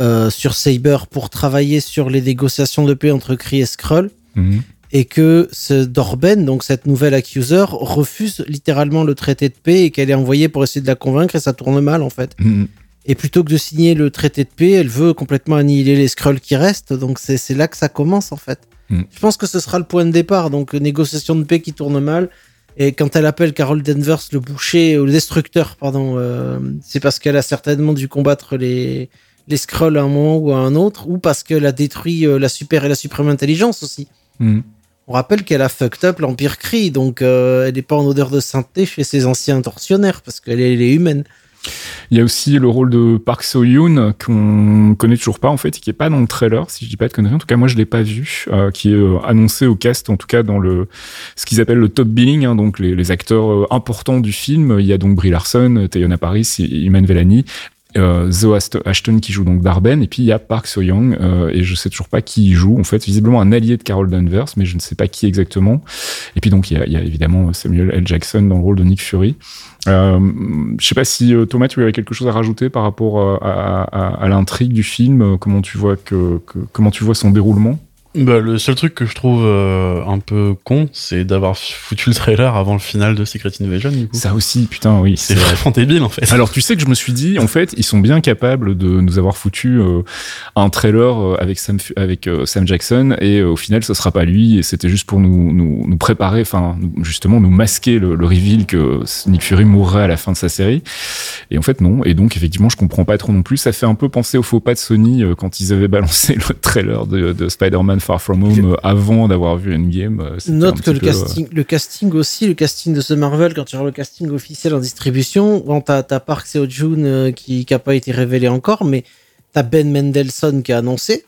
euh, sur Saber pour travailler sur les négociations de paix entre Kree et Skrull, Mhm. et que ce Dorben, donc cette nouvelle accuser, refuse littéralement le traité de paix et qu'elle est envoyée pour essayer de la convaincre et ça tourne mal en fait. Mhm. Et plutôt que de signer le traité de paix, elle veut complètement annihiler les Skrulls qui restent. Donc c'est là que ça commence en fait. Mm. Je pense que ce sera le point de départ. Donc négociation de paix qui tourne mal. Et quand elle appelle Carol Danvers le boucher, ou le destructeur, pardon, euh, c'est parce qu'elle a certainement dû combattre les, les Skrulls à un moment ou à un autre, ou parce qu'elle a détruit euh, la super et la suprême intelligence aussi. Mhm. On rappelle qu'elle a fucked up l'Empire Kree, donc euh, elle n'est pas en odeur de sainteté chez ses anciens tortionnaires, parce qu'elle est, elle est humaine. Il y a aussi le rôle de Park So Yoon qu'on connaît toujours pas en fait, qui est pas dans le trailer, si je dis pas de conneries. En tout cas, moi je l'ai pas vu, euh, qui est euh, annoncé au cast, en tout cas dans le ce qu'ils appellent le top billing, hein, donc les, acteurs euh, importants du film. Il y a donc Brie Larson, Teyona Paris, Iman Vellani. Euh, Zoe Ashton qui joue donc Darben et puis il y a Park So Young euh, et je sais toujours pas qui y joue. En fait visiblement un allié de Carol Danvers mais je ne sais pas qui exactement. Et puis donc il y a, évidemment Samuel L. Jackson dans le rôle de Nick Fury. Euh, je sais pas si euh, Thomas tu avais quelque chose à rajouter par rapport à, l'intrigue du film. Comment tu vois que- comment tu vois son déroulement? Bah, le seul truc que je trouve euh, un peu con, c'est d'avoir foutu le trailer avant le final de Secret Invasion, du coup. ça aussi putain oui C'est vrai. vraiment débile, en fait. Alors tu sais que je me suis dit, en fait, ils sont bien capables de nous avoir foutu euh, un trailer euh, avec Sam, avec euh, Sam Jackson et au final ce sera pas lui et c'était juste pour nous, nous, nous préparer, enfin justement nous masquer le, le reveal que Nick Fury mourrait à la fin de sa série. Et en fait non. Et donc effectivement je comprends pas trop non plus. Ça fait un peu penser au faux pas de Sony quand ils avaient balancé le trailer de, de Spider-Man Far From Home euh, avant d'avoir vu Endgame. euh, Note que le peu, casting, le casting aussi, le casting de The Marvel, quand tu regardes le casting officiel en distribution, bon, t'as, Park Seo Joon euh, qui n'a pas été révélé encore, mais t'as Ben Mendelsohn qui a annoncé,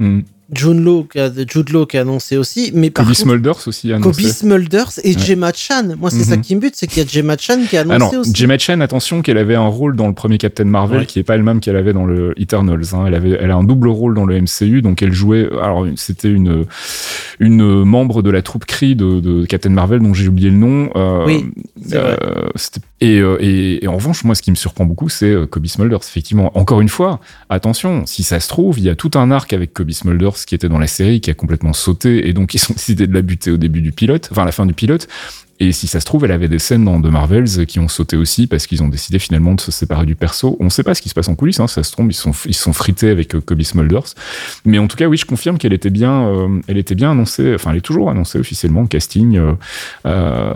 hmm. Jude Law qui a, Jude Law qui a annoncé aussi, mais par Kobe contre, Smulders aussi a annoncé. Kobe Smulders et Ouais. Gemma Chan. Moi, c'est ça Mhm. qui me bute, c'est qu'il y a Gemma Chan qui a Ah annoncé non, aussi. Gemma Chan, attention qu'elle avait un rôle dans le premier Captain Marvel Ouais. qui est pas le même qu'elle avait dans le Eternals. hein. Elle avait, elle a un double rôle dans le MCU, donc elle jouait. Alors c'était une une membre de la troupe Kree de, de Captain Marvel dont j'ai oublié le nom. Euh, Oui, euh, et, euh, et, et en revanche, moi, ce qui me surprend beaucoup, c'est euh, Kobe Smulders. Effectivement, encore une fois, attention, si ça se trouve, il y a tout un arc avec Kobe Smulders qui était dans la série, qui a complètement sauté, et donc ils ont décidé de la buter au début du pilote, enfin à la fin du pilote. Et si ça se trouve, elle avait des scènes dans The Marvels qui ont sauté aussi parce qu'ils ont décidé finalement de se séparer du perso. On ne sait pas ce qui se passe en coulisses, hein, ça se trompe, ils sont ils sont frités avec euh, Kobe Smulders. Mais en tout cas, oui, je confirme qu'elle était bien, euh, elle était bien annoncée. Enfin, elle est toujours annoncée officiellement au casting euh, euh,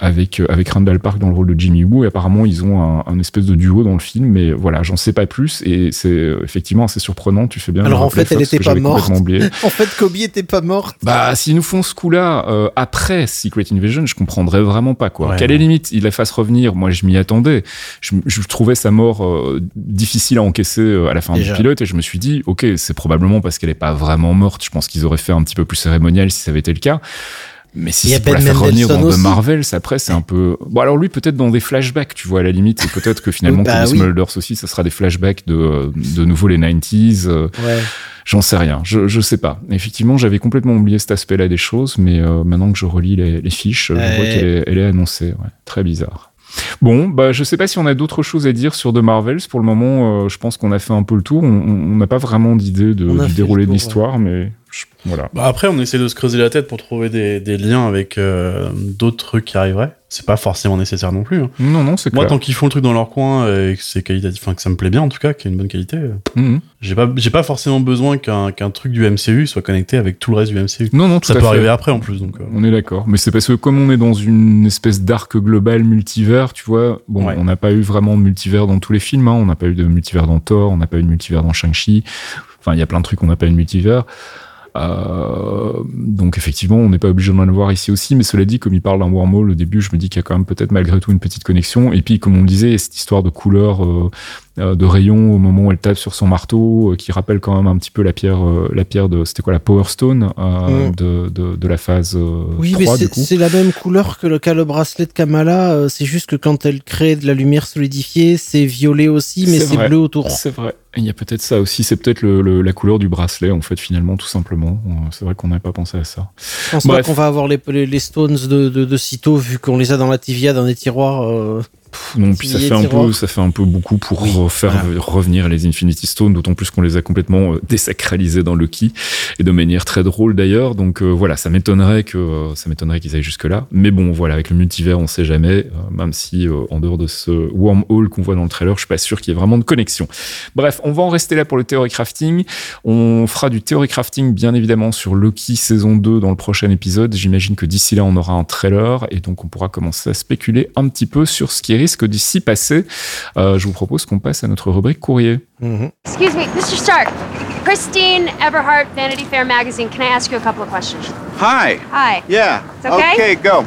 avec avec Randall Park dans le rôle de Jimmy Woo. Et apparemment, ils ont un, un espèce de duo dans le film. Mais voilà, j'en sais pas plus. Et c'est effectivement assez surprenant. Tu fais bien. Alors, en fait, elle Fox, était que pas morte. En fait, Kobe était pas morte. Bah, s'ils nous font ce coup-là après Secret Invasion, je comprendrais vraiment pas quoi. Ouais, la non. limite, il la fasse revenir. Moi, je m'y attendais. Je, je trouvais sa mort euh, difficile à encaisser euh, à la fin Déjà. du pilote et je me suis dit, ok, c'est probablement parce qu'elle est pas vraiment morte. Je pense qu'ils auraient fait un petit peu plus cérémonial si ça avait été le cas. Mais si c'est pour Ben la faire revenir dans The aussi. Marvels, après c'est un peu. Bon alors lui peut-être dans des flashbacks, tu vois à la limite, et peut-être que finalement Bah Kobe oui. Smulders aussi, ça sera des flashbacks de de nouveau les 90s. euh, Ouais. J'en sais rien, je, je sais pas. Effectivement, j'avais complètement oublié cet aspect-là des choses, mais euh, maintenant que je relis les, les fiches, je vois qu'elle est, elle est annoncée. Ouais, très bizarre. Bon, bah je sais pas si on a d'autres choses à dire sur The Marvels. Pour le moment, euh, je pense qu'on a fait un peu le tour. On- n'a pas vraiment d'idée de, du déroulé de l'histoire, mais voilà. Bah, après, on essaie de se creuser la tête pour trouver des, des liens avec euh, d'autres trucs qui arriveraient. C'est pas forcément nécessaire non plus. hein. Non, non, c'est Moi, clair. tant qu'ils font le truc dans leur coin et que c'est qualitatif, enfin que ça me plaît bien en tout cas, qu'il y a une bonne qualité, euh, Mhm. j'ai pas, j'ai pas forcément besoin qu'un qu'un truc du MCU soit connecté avec tout le reste du MCU. Non, non, tout Ça à peut fait. arriver après en plus, donc. euh, On est d'accord. Mais c'est parce que comme on est dans une espèce d'arc global multivers, tu vois, bon, Ouais. on n'a pas eu vraiment de multivers dans tous les films. Hein. On n'a pas eu de multivers dans Thor, on n'a pas eu de multivers dans Shang-Chi. Enfin, il y a plein de trucs qu'on n'a pas eu de multivers. Euh, donc effectivement, on n'est pas obligé de le voir ici aussi, mais cela dit, comme il parle d'un wormhole au début, je me dis qu'il y a quand même peut-être malgré tout une petite connexion. Et puis, comme on le disait, cette histoire de couleur, euh, de rayon au moment où elle tape sur son marteau, euh, qui rappelle quand même un petit peu la pierre, euh, la pierre de, c'était quoi, la Power Stone euh, Mm. de, de, de la phase euh, Oui, 3, mais c'est la même couleur que le, le bracelet de Kamala. euh, c'est juste que quand elle crée de la lumière solidifiée, c'est violet aussi, mais C'est bleu autour. C'est vrai. Il y a peut-être ça aussi. C'est peut-être le, le- la couleur du bracelet, en fait, finalement, tout simplement. Euh, C'est vrai qu'on n'avait pas pensé à ça. Je pense pas qu'on va avoir les, les, les Stones de, de, de sitôt, vu qu'on les a dans la TVA, dans des tiroirs. euh, Pff, Non, puis ça fait un tiroir. peu, ça fait un peu beaucoup pour Oui, voilà. revenir les Infinity Stones, d'autant plus qu'on les a complètement euh, désacralisés dans Loki et de manière très drôle d'ailleurs. Donc euh, voilà, ça m'étonnerait que euh, ça m'étonnerait qu'ils aillent jusque là. Mais bon, voilà, avec le multivers, on sait jamais. même si en dehors de ce wormhole qu'on voit dans le trailer, je suis pas sûr qu'il y ait vraiment de connexion. Bref, on va en rester là pour le theory crafting. On fera du theory crafting bien évidemment sur Loki saison 2 dans le prochain épisode. J'imagine que d'ici là, on aura un trailer et donc on pourra commencer à spéculer un petit peu sur ce qui risque d'y s'y passer. Euh, je vous propose qu'on passe à notre rubrique courrier. Excuse me, Mr. Stark. Christine Everhart, Vanity Fair magazine. Can I ask you a couple of questions? Hi. Hi. Yeah. It's okay? go.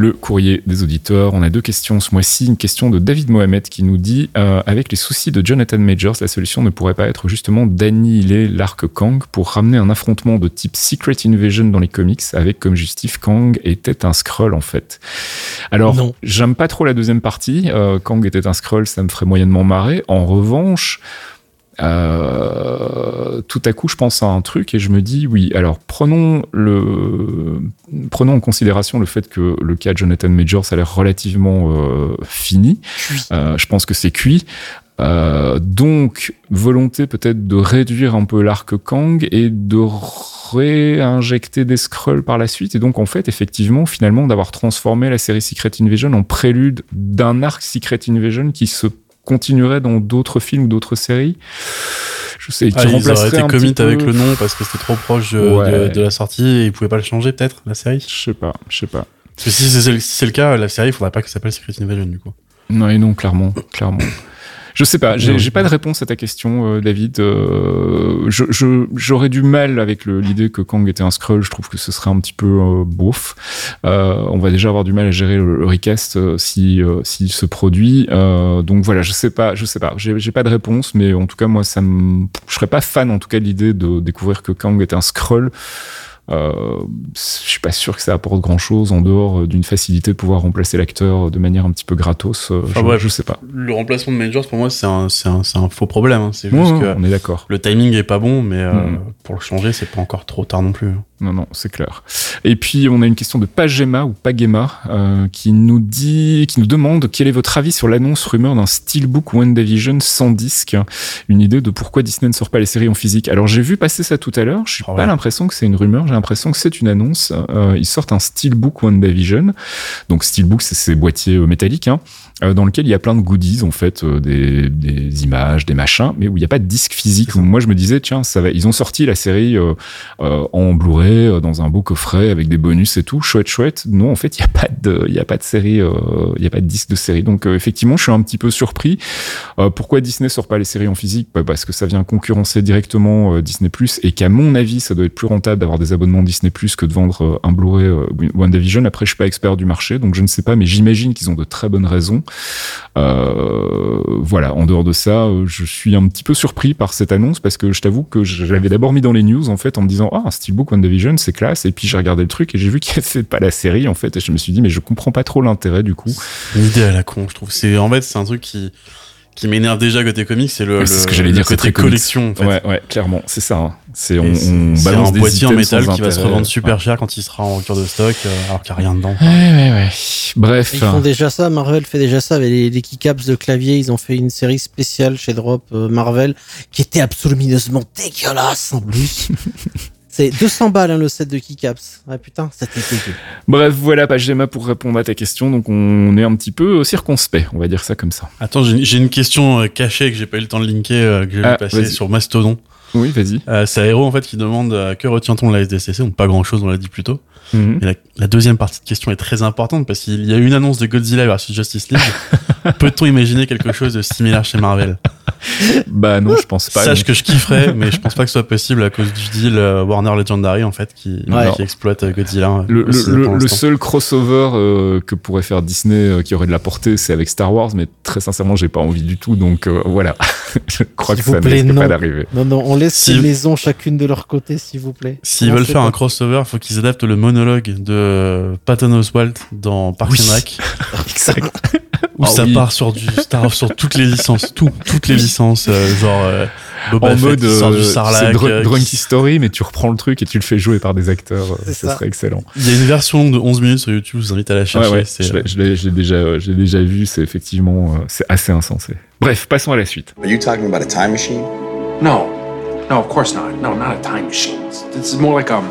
Le courrier des auditeurs. On a deux questions ce mois-ci. Une question de David Mohamed qui nous dit euh, Avec les soucis de Jonathan Majors, la solution ne pourrait pas être justement d'annihiler l'arc Kang pour ramener un affrontement de type Secret Invasion dans les comics avec comme justif Kang était un Skrull en fait. Alors, j'aime pas trop la deuxième partie. Euh, Kang était un Skrull, ça me ferait moyennement marrer. En revanche, euh, tout à coup, je pense à un truc et je me dis oui. Alors, prenons le, prenons en considération le fait que le cas de Jonathan Majors a l'air relativement euh, fini. Euh, je pense que c'est cuit. Euh, donc, volonté peut-être de réduire un peu l'arc Kang et de réinjecter des scrolls par la suite. Et donc, en fait, effectivement, finalement, d'avoir transformé la série Secret Invasion en prélude d'un arc Secret Invasion qui se continuerait dans d'autres films ou d'autres séries. Je sais, qui Ah, ils auraient été commit peu- avec le nom parce que c'était trop proche de, Ouais. de- de la sortie et ils pouvaient pas le changer peut-être la série? Je sais pas, je sais pas. Parce que si c'est si le cas, la série, il faudrait pas que ça s'appelle Secret Invasion du coup. Non, et non, clairement, clairement. Je sais pas, j'ai pas de réponse à ta question, euh, David. Euh, je- je- J'aurais du mal avec l'idée que Kang était un Skrull. Je trouve que ce serait un petit peu euh, beauf. Euh, on va déjà avoir du mal à gérer le, le recast euh, si euh, s'il se produit. Euh, donc voilà, je sais pas, je sais pas. J'ai pas de réponse, mais en tout cas moi, ça me, je serais pas fan en tout cas de l'idée de découvrir que Kang était un Skrull. Euh, je suis pas sûr que ça apporte grand chose en dehors euh, d'une facilité de pouvoir remplacer l'acteur de manière un petit peu gratos. Euh, Enfin, je, ouais, je sais pas. Le remplacement de Majors pour moi c'est un, faux problème. hein. C'est juste ouais, que on est d'accord. le timing est pas bon, mais euh, pour le changer c'est pas encore trop tard non plus. Non, non, c'est clair. Et puis, on a une question de Pagema ou Pagema euh, qui nous dit, qui nous demande quel est votre avis sur l'annonce rumeur d'un steelbook WandaVision sans disque? Une idée de pourquoi Disney ne sort pas les séries en physique. Alors, j'ai vu passer ça tout à l'heure. Je suis Ah pas ouais. l'impression que c'est une rumeur. J'ai l'impression que c'est une annonce. Euh, ils sortent un steelbook WandaVision. Donc, steelbook, c'est ces boîtiers euh, métalliques, hein, euh, dans lequel il y a plein de goodies, en fait, des, des images, des machins, mais où il n'y a pas de disque physique. Moi, je me disais, tiens, ça va. Ils ont sorti la série euh, en Blu-ray dans un beau coffret avec des bonus et tout, chouette chouette. Non, en fait, il y a pas de y a pas de série il y a pas de disque de série. Donc effectivement, je suis un petit peu surpris. Pourquoi Disney sort pas les séries en physique? Bah, parce que ça vient concurrencer directement Disney et qu'à mon avis, ça doit être plus rentable d'avoir des abonnements Disney que de vendre euh, un Blu-ray euh, WandaVision. Après, je suis pas expert du marché, donc je ne sais pas, mais j'imagine qu'ils ont de très bonnes raisons. Euh, voilà, en dehors de ça, je suis un petit peu surpris par cette annonce parce que je t'avoue que je l'avais d'abord mis dans les news en fait en me disant ah un steelbook WandaVision c'est classe et puis j'ai regardé le truc et j'ai vu qu'il avait pas la série en fait et je me suis dit mais je comprends pas trop l'intérêt du coup. Une idée à la con, je trouve. C'est en fait c'est un truc qui qui m'énerve déjà côté comics, c'est le, Ouais, c'est ce que j'allais dire, côté collection. En fait. Ouais ouais clairement c'est ça. hein. C'est on, on c'est balance un des boîtier en métal qui va se intérêt. revendre super Ouais. cher quand il sera en rupture de stock, euh, alors qu'il n'y a rien dedans. Ouais ouais ouais. Bref. Ils font déjà ça, Marvel fait déjà ça avec les, les keycaps de clavier. Ils ont fait une série spéciale chez Drop euh, Marvel qui était absolument dégueulasse en plus. C'est 200 balles hein, le set de keycaps. Ouais putain, c'était dégueu. Bref voilà Pagema pour répondre à ta question donc on est un petit peu circonspect on va dire ça comme ça. Attends, j'ai une question euh, cachée que j'ai pas eu le temps de linker, euh, que j'ai Ah, vu passer sur Mastodon. Oui vas-y. Euh, c'est Aero en fait qui demande euh, que retient-on de la SDCC Donc pas grand-chose, on l'a dit plus tôt. Mhm. Et la, la deuxième partie de question est très importante parce qu'il y a eu une annonce de Godzilla versus Justice League. Peut-on imaginer quelque chose de similaire chez Marvel? Bah non je pense pas. Sache que je kifferais, mais je pense pas que ce soit possible à cause du deal euh, Warner Legendary en fait qui, Ouais. qui exploite euh, Godzilla. euh, Le, seul crossover euh, que pourrait faire Disney euh, qui aurait de la portée, c'est avec Star Wars, mais très sincèrement, j'ai pas envie du tout, donc euh, voilà. Je crois que vous ça ne risque non. pas d'arriver. Non, non, on laisse Si- les maisons chacune de leur côté, s'il vous plaît. S'ils veulent faire pas- un crossover, faut qu'ils adaptent le monologue de Patton Oswalt dans Parks Oui. and Rec, Exact. où Ah ça oui. part sur du Star sur toutes les licences, tout, toutes les licences, euh, genre euh, Boba en Fett mode, sort du euh, Sarlacc, euh, Drunky qui- Story, mais tu reprends le truc et tu le fais jouer par des acteurs, euh, ça, ça. serait excellent. Il y a une version de 11 minutes sur YouTube, je vous invite à la Ouais, chercher. ouais, c'est, je l'ai- euh, déjà, euh, j'ai déjà vu, c'est effectivement, euh, c'est assez insensé. Bref, passons à la suite. Are you talking about a time machine? No. No, of course not. No, not a time machine. This is more like um.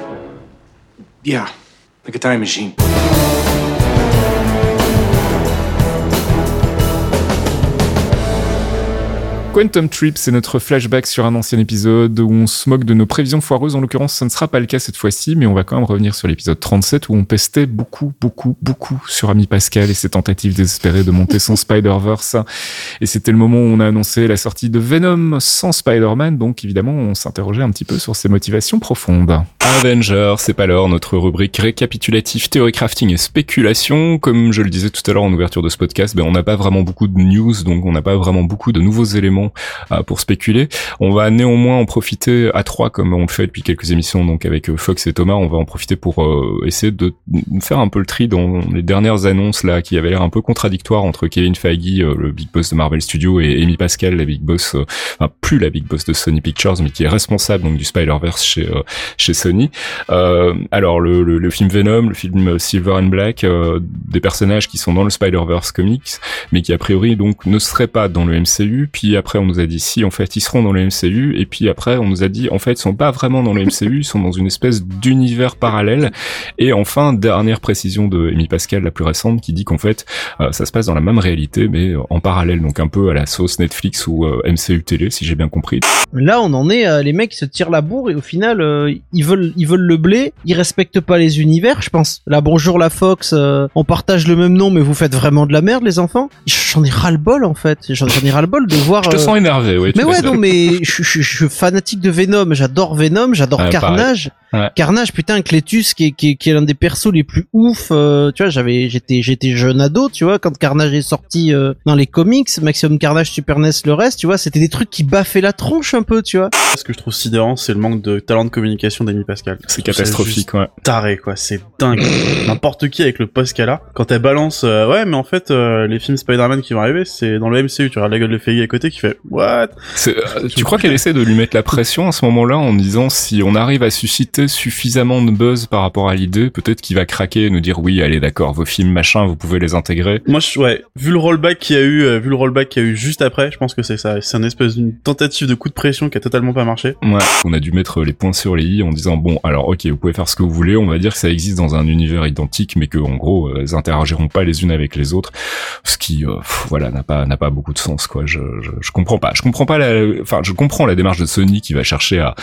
Yeah, like a time machine. Quantum Trip, c'est notre flashback sur un ancien épisode où on se moque de nos prévisions foireuses. En l'occurrence, ça ne sera pas le cas cette fois-ci, mais on va quand même revenir sur l'épisode 37 où on pestait beaucoup, beaucoup, beaucoup sur Ami Pascal et ses tentatives désespérées de monter son Spider-Verse. Et c'était le moment où on a annoncé la sortie de Venom sans Spider-Man, donc évidemment, on s'interrogeait un petit peu sur ses motivations profondes. Avengers, c'est pas l'heure, notre rubrique récapitulative, théorie crafting et spéculation. Comme je le disais tout à l'heure en ouverture de ce podcast, ben, on n'a pas vraiment beaucoup de news, donc on n'a pas vraiment beaucoup de nouveaux éléments euh, pour spéculer. On va néanmoins en profiter à trois, comme on le fait depuis quelques émissions, donc avec euh, Fox et Thomas, on va en profiter pour euh, essayer de faire un peu le tri dans les dernières annonces là qui avaient l'air un peu contradictoires entre Kevin Feige, le big boss de Marvel Studios, et Amy Pascal, la big boss, enfin plus la big boss de Sony Pictures, mais qui est responsable donc du Spider-Verse chez chez Sony. alors le, film Venom, le film Silver and Black, des personnages qui sont dans le Spider-Verse comics, mais qui a priori donc ne seraient pas dans le MCU. Puis après on nous a dit si, en fait, ils seront dans le MCU. Et puis après, on nous a dit, en fait, ils sont pas vraiment dans le MCU, ils sont dans une espèce d'univers parallèle. Et enfin, dernière précision de Amy Pascal, la plus récente, qui dit qu'en fait, euh, ça se passe dans la même réalité, mais en parallèle, donc un peu à la sauce Netflix ou euh, MCU télé, si j'ai bien compris. Là, on en est, euh, les mecs se tirent la bourre et au final, ils veulent, ils veulent le blé, ils respectent pas les univers, je pense. Là, bonjour la Fox, on partage le même nom, mais vous faites vraiment de la merde, les enfants. J'en ai ras le bol en fait. J'en ai ras le bol de voir sens énervé, oui. Mais ouais, non, mais je, je, je, suis fanatique de Venom. J'adore Venom, j'adore Carnage. Carnage, putain, Cletus, qui est, qui est, qui est l'un des persos les plus ouf. Euh, tu vois, j'avais, j'étais, j'étais jeune ado, tu vois, quand Carnage est sorti euh, dans les comics, Maximum Carnage, Super NES, le reste, tu vois, c'était des trucs qui baffaient la tronche un peu, tu vois. Ce que je trouve sidérant, c'est le manque de talent de communication d'Amy Pascal. C'est catastrophique, ouais. Taré, quoi. C'est dingue. N'importe qui avec le a. Quand elle balance, euh, ouais, mais en fait, les films Spider-Man qui vont arriver, c'est dans le MCU. Tu regardes la gueule de Feige à côté qui fait, what? tu crois qu'elle essaie de lui mettre la pression à ce moment-là en disant si on arrive à susciter suffisamment de buzz par rapport à l'idée, peut-être qu'il va craquer et nous dire oui, allez d'accord, vos films machin, vous pouvez les intégrer. Moi, je, ouais, vu le rollback qu'il y a eu, euh, vu le rollback qu'il y a eu juste après, je pense que c'est ça. C'est une espèce d'une tentative de coup de pression qui a totalement pas marché. Ouais, on a dû mettre les points sur les i en disant bon, alors ok, vous pouvez faire ce que vous voulez, on va dire que ça existe dans un univers identique, mais que en gros, euh, elles interagiront pas les unes avec les autres, ce qui, euh, voilà, n'a pas n'a pas beaucoup de sens quoi. Je, je, je comprends pas, je comprends pas la, enfin, je comprends la démarche de Sony qui va chercher à,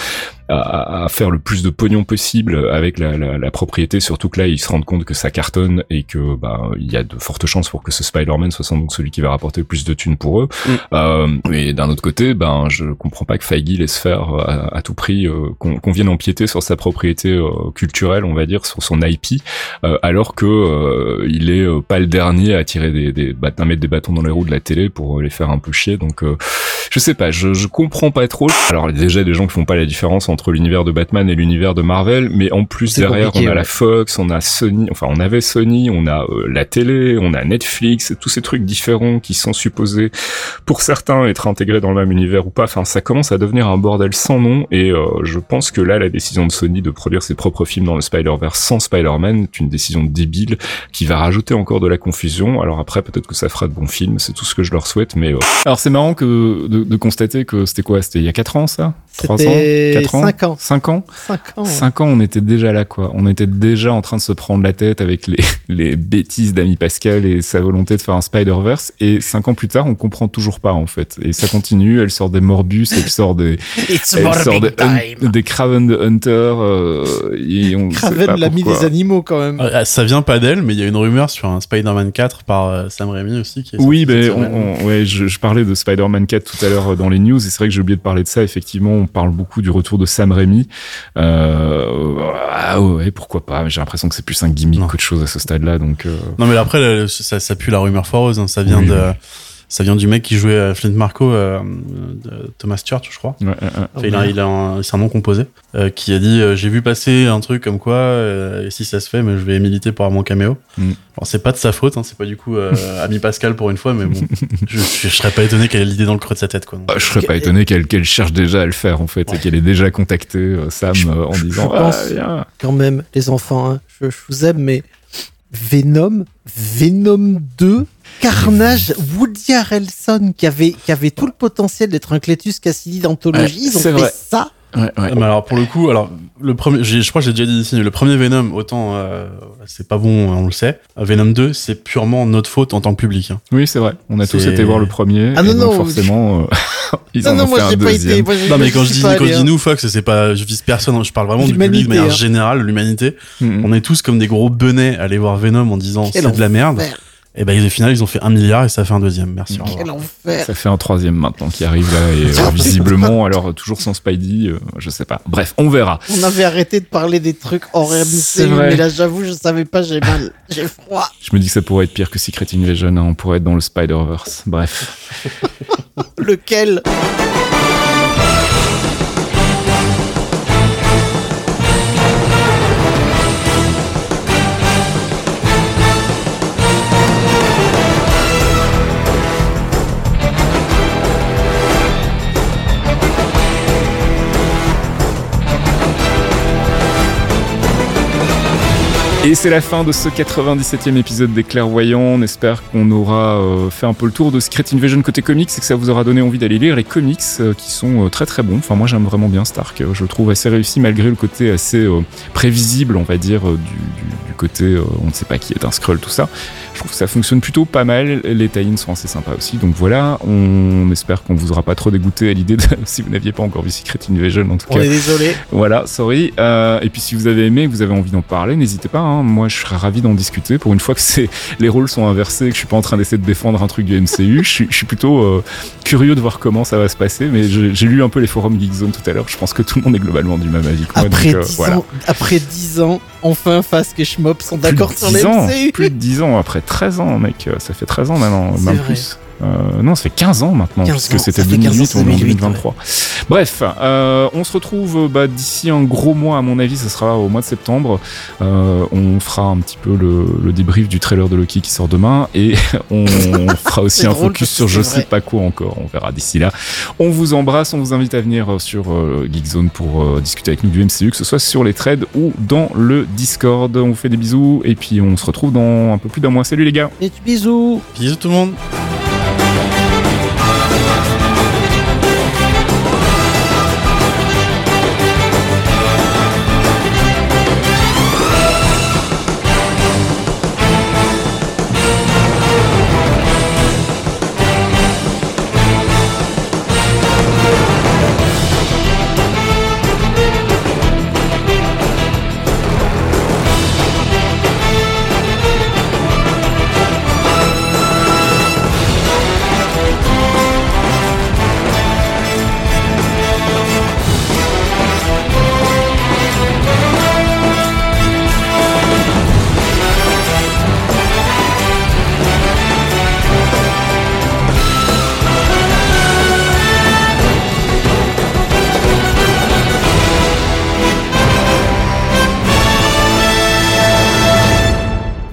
à, à faire le plus de pognon possible avec la, la, la, propriété, surtout que là, ils se rendent compte que ça cartonne et que bah il y a de fortes chances pour que ce Spider-Man soit sans doute celui qui va rapporter le plus de thunes pour eux. Mm. Euh, mais d'un autre côté, ben je comprends pas que Feige laisse faire à, à tout prix euh, qu'on vienne empiéter sur sa propriété euh, culturelle, on va dire, sur son IP, euh, alors que euh, il est pas le dernier à tirer des, des à mettre des bâtons dans les roues de la télé pour les faire un peu chier. Donc je sais pas, je, je comprends pas trop. Alors déjà des gens qui font pas la différence entre l'univers de Batman et l'univers de Marvel, mais en plus derrière on a la Fox, on a Sony, enfin on avait Sony, on a euh, la télé, on a Netflix, tous ces trucs différents qui sont supposés pour certains être intégrés dans le même univers ou pas. Enfin ça commence à devenir un bordel sans nom et euh, je pense que là la décision de Sony de produire ses propres films dans le Spider-Verse sans Spider-Man est une décision débile qui va rajouter encore de la confusion. Alors après peut-être que ça fera de bons films, c'est tout ce que je leur souhaite, mais euh, alors c'est marrant que de, de constater que c'était quoi C'était il y a 4 ans ça? 3 ans 4 ans 5 ans. 5 ans 5 ans. 5 ans, on était déjà là, quoi. On était déjà en train de se prendre la tête avec les, les bêtises d'Ami Pascal et sa volonté de faire un Spider-Verse. Et 5 ans plus tard, on comprend toujours pas, en fait. Et ça continue. Elle sort des Morbus, elle sort des, elle sort des, un, des, Craven the Hunter. Euh, et on Craven l'ami des animaux, quand même. Euh, ça vient pas d'elle, mais il y a une rumeur sur un Spider-Man 4 par euh, Sam Raimi aussi. Qui est oui, ben, on, on, ouais, je, je, parlais de Spider-Man 4 tout à l'heure euh, dans les news. Et c'est vrai que j'ai oublié de parler de ça. Effectivement, on parle beaucoup du retour de Sam Raimi. Euh, ah ouais, pourquoi pas. J'ai l'impression que c'est plus un gimmick qu'autre chose à ce stade-là. Donc. Euh... Non, mais après, ça, ça pue la rumeur foireuse. Hein. Ça vient oui, de. Oui ça vient du mec qui jouait à Flint Marco, euh, Thomas Church, je crois. Ouais, ouais, ouais. Enfin, il a, il a un, c'est un nom composé, euh, qui a dit euh, j'ai vu passer un truc comme quoi, euh, et si ça se fait, mais je vais militer pour avoir mon caméo. Mm. Alors c'est pas de sa faute, hein, c'est pas du coup euh, Ami Pascal pour une fois, mais bon, je, je, je, serais pas étonné qu'elle ait l'idée dans le creux de sa tête, quoi. Donc. Ah, je serais pas étonné qu'elle qu'elle cherche déjà à le faire en fait, et qu'elle ait déjà contacté Sam je, en disant. Je pense ah, quand même, les enfants, hein, je, je vous aime, mais Venom, Venom 2 Carnage, Woody Harrelson qui avait, qui avait tout le potentiel d'être un Cletus Cassidy d'anthologie, ouais, ils ont fait vrai. ça. Ouais, ouais. Mais alors pour le coup, alors le premier, je crois que j'ai déjà dit ici, le premier Venom, autant euh, c'est pas bon, on le sait. Venom 2, c'est purement notre faute en tant que public. Hein. Oui, c'est vrai. On a tous été voir le premier. Ah non, non, forcément, euh, Ils en non, ont moi j'ai pas été. moi, Non, mais quand je dis, quand je dis hein. nous, Fox, c'est pas, je vise personne, je parle vraiment du public de manière hein. générale, l'humanité. Mhm. On est tous comme des gros benets à aller voir Venom en disant c'est de la merde. enfer. Et ben, au final, ils ont fait un milliard et ça fait un deuxième. Merci. Quel enfer. Ça fait un troisième maintenant qui arrive là et euh, visiblement, alors toujours sans Spidey, euh, je sais pas. Bref, on verra. On avait arrêté de parler des trucs hors vrai. mais là j'avoue, je savais pas, j'ai mal, j'ai froid. Je me dis que ça pourrait être pire que Secret Invasion, hein, on pourrait être dans le Spider-Verse. Bref. Lequel? Et c'est la fin de ce 97e épisode des Clairvoyants. On espère qu'on aura euh, fait un peu le tour de Secret Invasion côté comics et que ça vous aura donné envie d'aller lire les comics euh, qui sont euh, très très bons. Enfin, moi j'aime vraiment bien Stark. Je le trouve assez réussi malgré le côté assez prévisible, on va dire, du, côté on ne sait pas qui est un Skrull, tout ça. Je trouve que ça fonctionne plutôt pas mal. Les tie sont assez sympas aussi. Donc voilà, on espère qu'on vous aura pas trop dégoûté à l'idée de, si vous n'aviez pas encore vu Secret Invasion en tout On cas. est désolé. Voilà, sorry. Euh, et puis si vous avez aimé, que vous avez envie d'en parler, n'hésitez pas. hein. Moi, je serais ravi d'en discuter. Pour une fois que c'est les rôles sont inversés, que je suis pas en train d'essayer de défendre un truc du MCU, je suis, je suis plutôt euh, curieux de voir comment ça va se passer. Mais j'ai lu un peu les forums Geekzone tout à l'heure. Je pense que tout le monde est globalement du même avis. que moi. Après Donc, euh, 10 voilà. ans, après 10 ans, enfin Fask et Schmop sont d'accord sur 10 les ans, plus de 10 ans après 13 ans, mec. Ça fait 13 ans maintenant, même vrai. plus. Euh, non, ça fait 15 ans maintenant, 15 puisque c'était ça fait 15 ans, 2008 c'est ou en 2008, 2023. Bref, euh, on se retrouve bah, d'ici un gros mois, à mon avis, ce sera au mois de septembre. Euh, on fera un petit peu le, le débrief du trailer de Loki qui sort demain et on fera aussi un drôle focus sur je sais pas quoi encore. On verra d'ici là. On vous embrasse, on vous invite à venir euh, sur euh, Geekzone pour euh, discuter avec nous du MCU, que ce soit sur les trades ou dans le Discord. On vous fait des bisous et puis on se retrouve dans un peu plus d'un mois. Salut les gars Et bisous. Bisous tout le monde.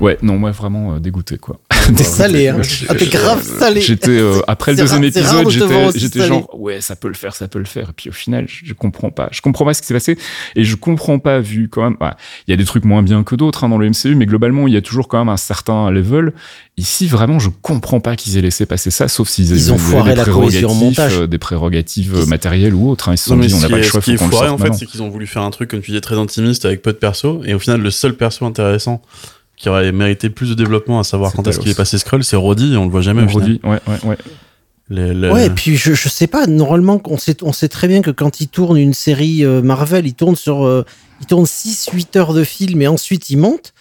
Ouais, non, moi vraiment euh, dégoûté quoi. T'es salé, hein. Ah, t'es grave salé. J'étais euh, après le deuxième épisode, j'étais genre ouais, ça peut le faire, ça peut le faire. Et puis au final, je, je comprends pas. Je comprends pas ce qui s'est passé et je comprends pas vu quand même. ouais, Il y a des trucs moins bien que d'autres hein, dans le MCU, mais globalement, il y a toujours quand même un certain level. Ici, vraiment, je comprends pas qu'ils aient laissé passer ça, sauf s'ils Ils ont foiré des la cohésion prérogatives, montage. euh, des prérogatives euh, matérielles ou autres. hein. Ils se sont Non, dit, on n'a pas le choix, ce qui est foiré, en fait, c'est qu'ils ont voulu faire un truc, comme tu disais, très intimiste avec peu de perso. Et au final, le seul perso intéressant qui aurait mérité plus de développement, à savoir quand est-ce qu'il est passé Skrull, c'est Roddy, on le voit jamais. Aujourd'hui, ouais, ouais, ouais. Les- les- Ouais, et puis je, je sais pas, normalement, on sait, on sait très bien que quand ils tournent une série euh, Marvel, ils tournent sur. euh, ils tournent 6-8 heures de film et ensuite ils montent.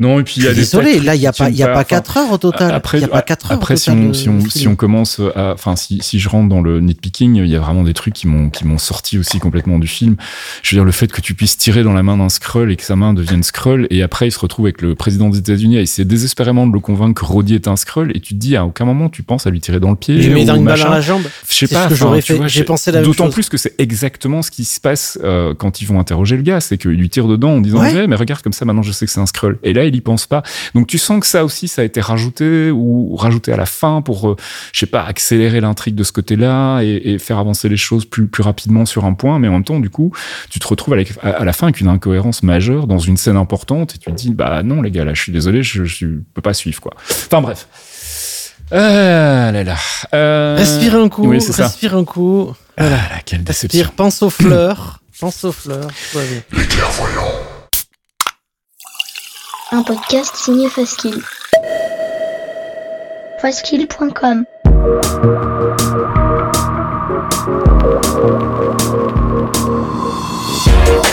Non, et puis il y a Je des désolé, là, il y a pas, y a pas enfin, 4 heures au total. Après, y a pas 4 heures après si, on, si, on, si on commence à, enfin, si, si je rentre dans le nitpicking, il y a vraiment des trucs qui m'ont, sorti aussi complètement du film. Je veux dire, le fait que tu puisses tirer dans la main d'un Skrull et que sa main devienne Skrull, et après il se retrouve avec le président des États-Unis à essayer désespérément de le convaincre que Roddy est un Skrull, et tu te dis à aucun moment tu penses à lui tirer dans le pied. Il lui met ou dans une balle dans la jambe. Je sais pas, que j'aurais fait. J'ai pensé la D'autant plus que c'est exactement ce qui se passe euh, quand ils vont interroger le gars, c'est qu'ils lui tirent dedans en disant Ouais. Ouais, mais regarde comme ça maintenant je sais que c'est un scroll. Et là il y pense pas. Donc tu sens que ça aussi ça a été rajouté ou rajouté à la fin pour euh, je sais pas accélérer l'intrigue de ce côté-là et, et faire avancer les choses plus plus rapidement sur un point. Mais en même temps du coup tu te retrouves avec, à, à la fin avec une incohérence majeure dans une scène importante et tu te dis bah non les gars là je suis désolé je, je peux pas suivre quoi. Enfin bref. Ah là là. Euh, Respire un coup, Oui, ça. respire un coup. Ah là, quelle déception. Respire, pense aux fleurs. Pense aux fleurs. va bien. Un podcast signé Faskill. Faskill.com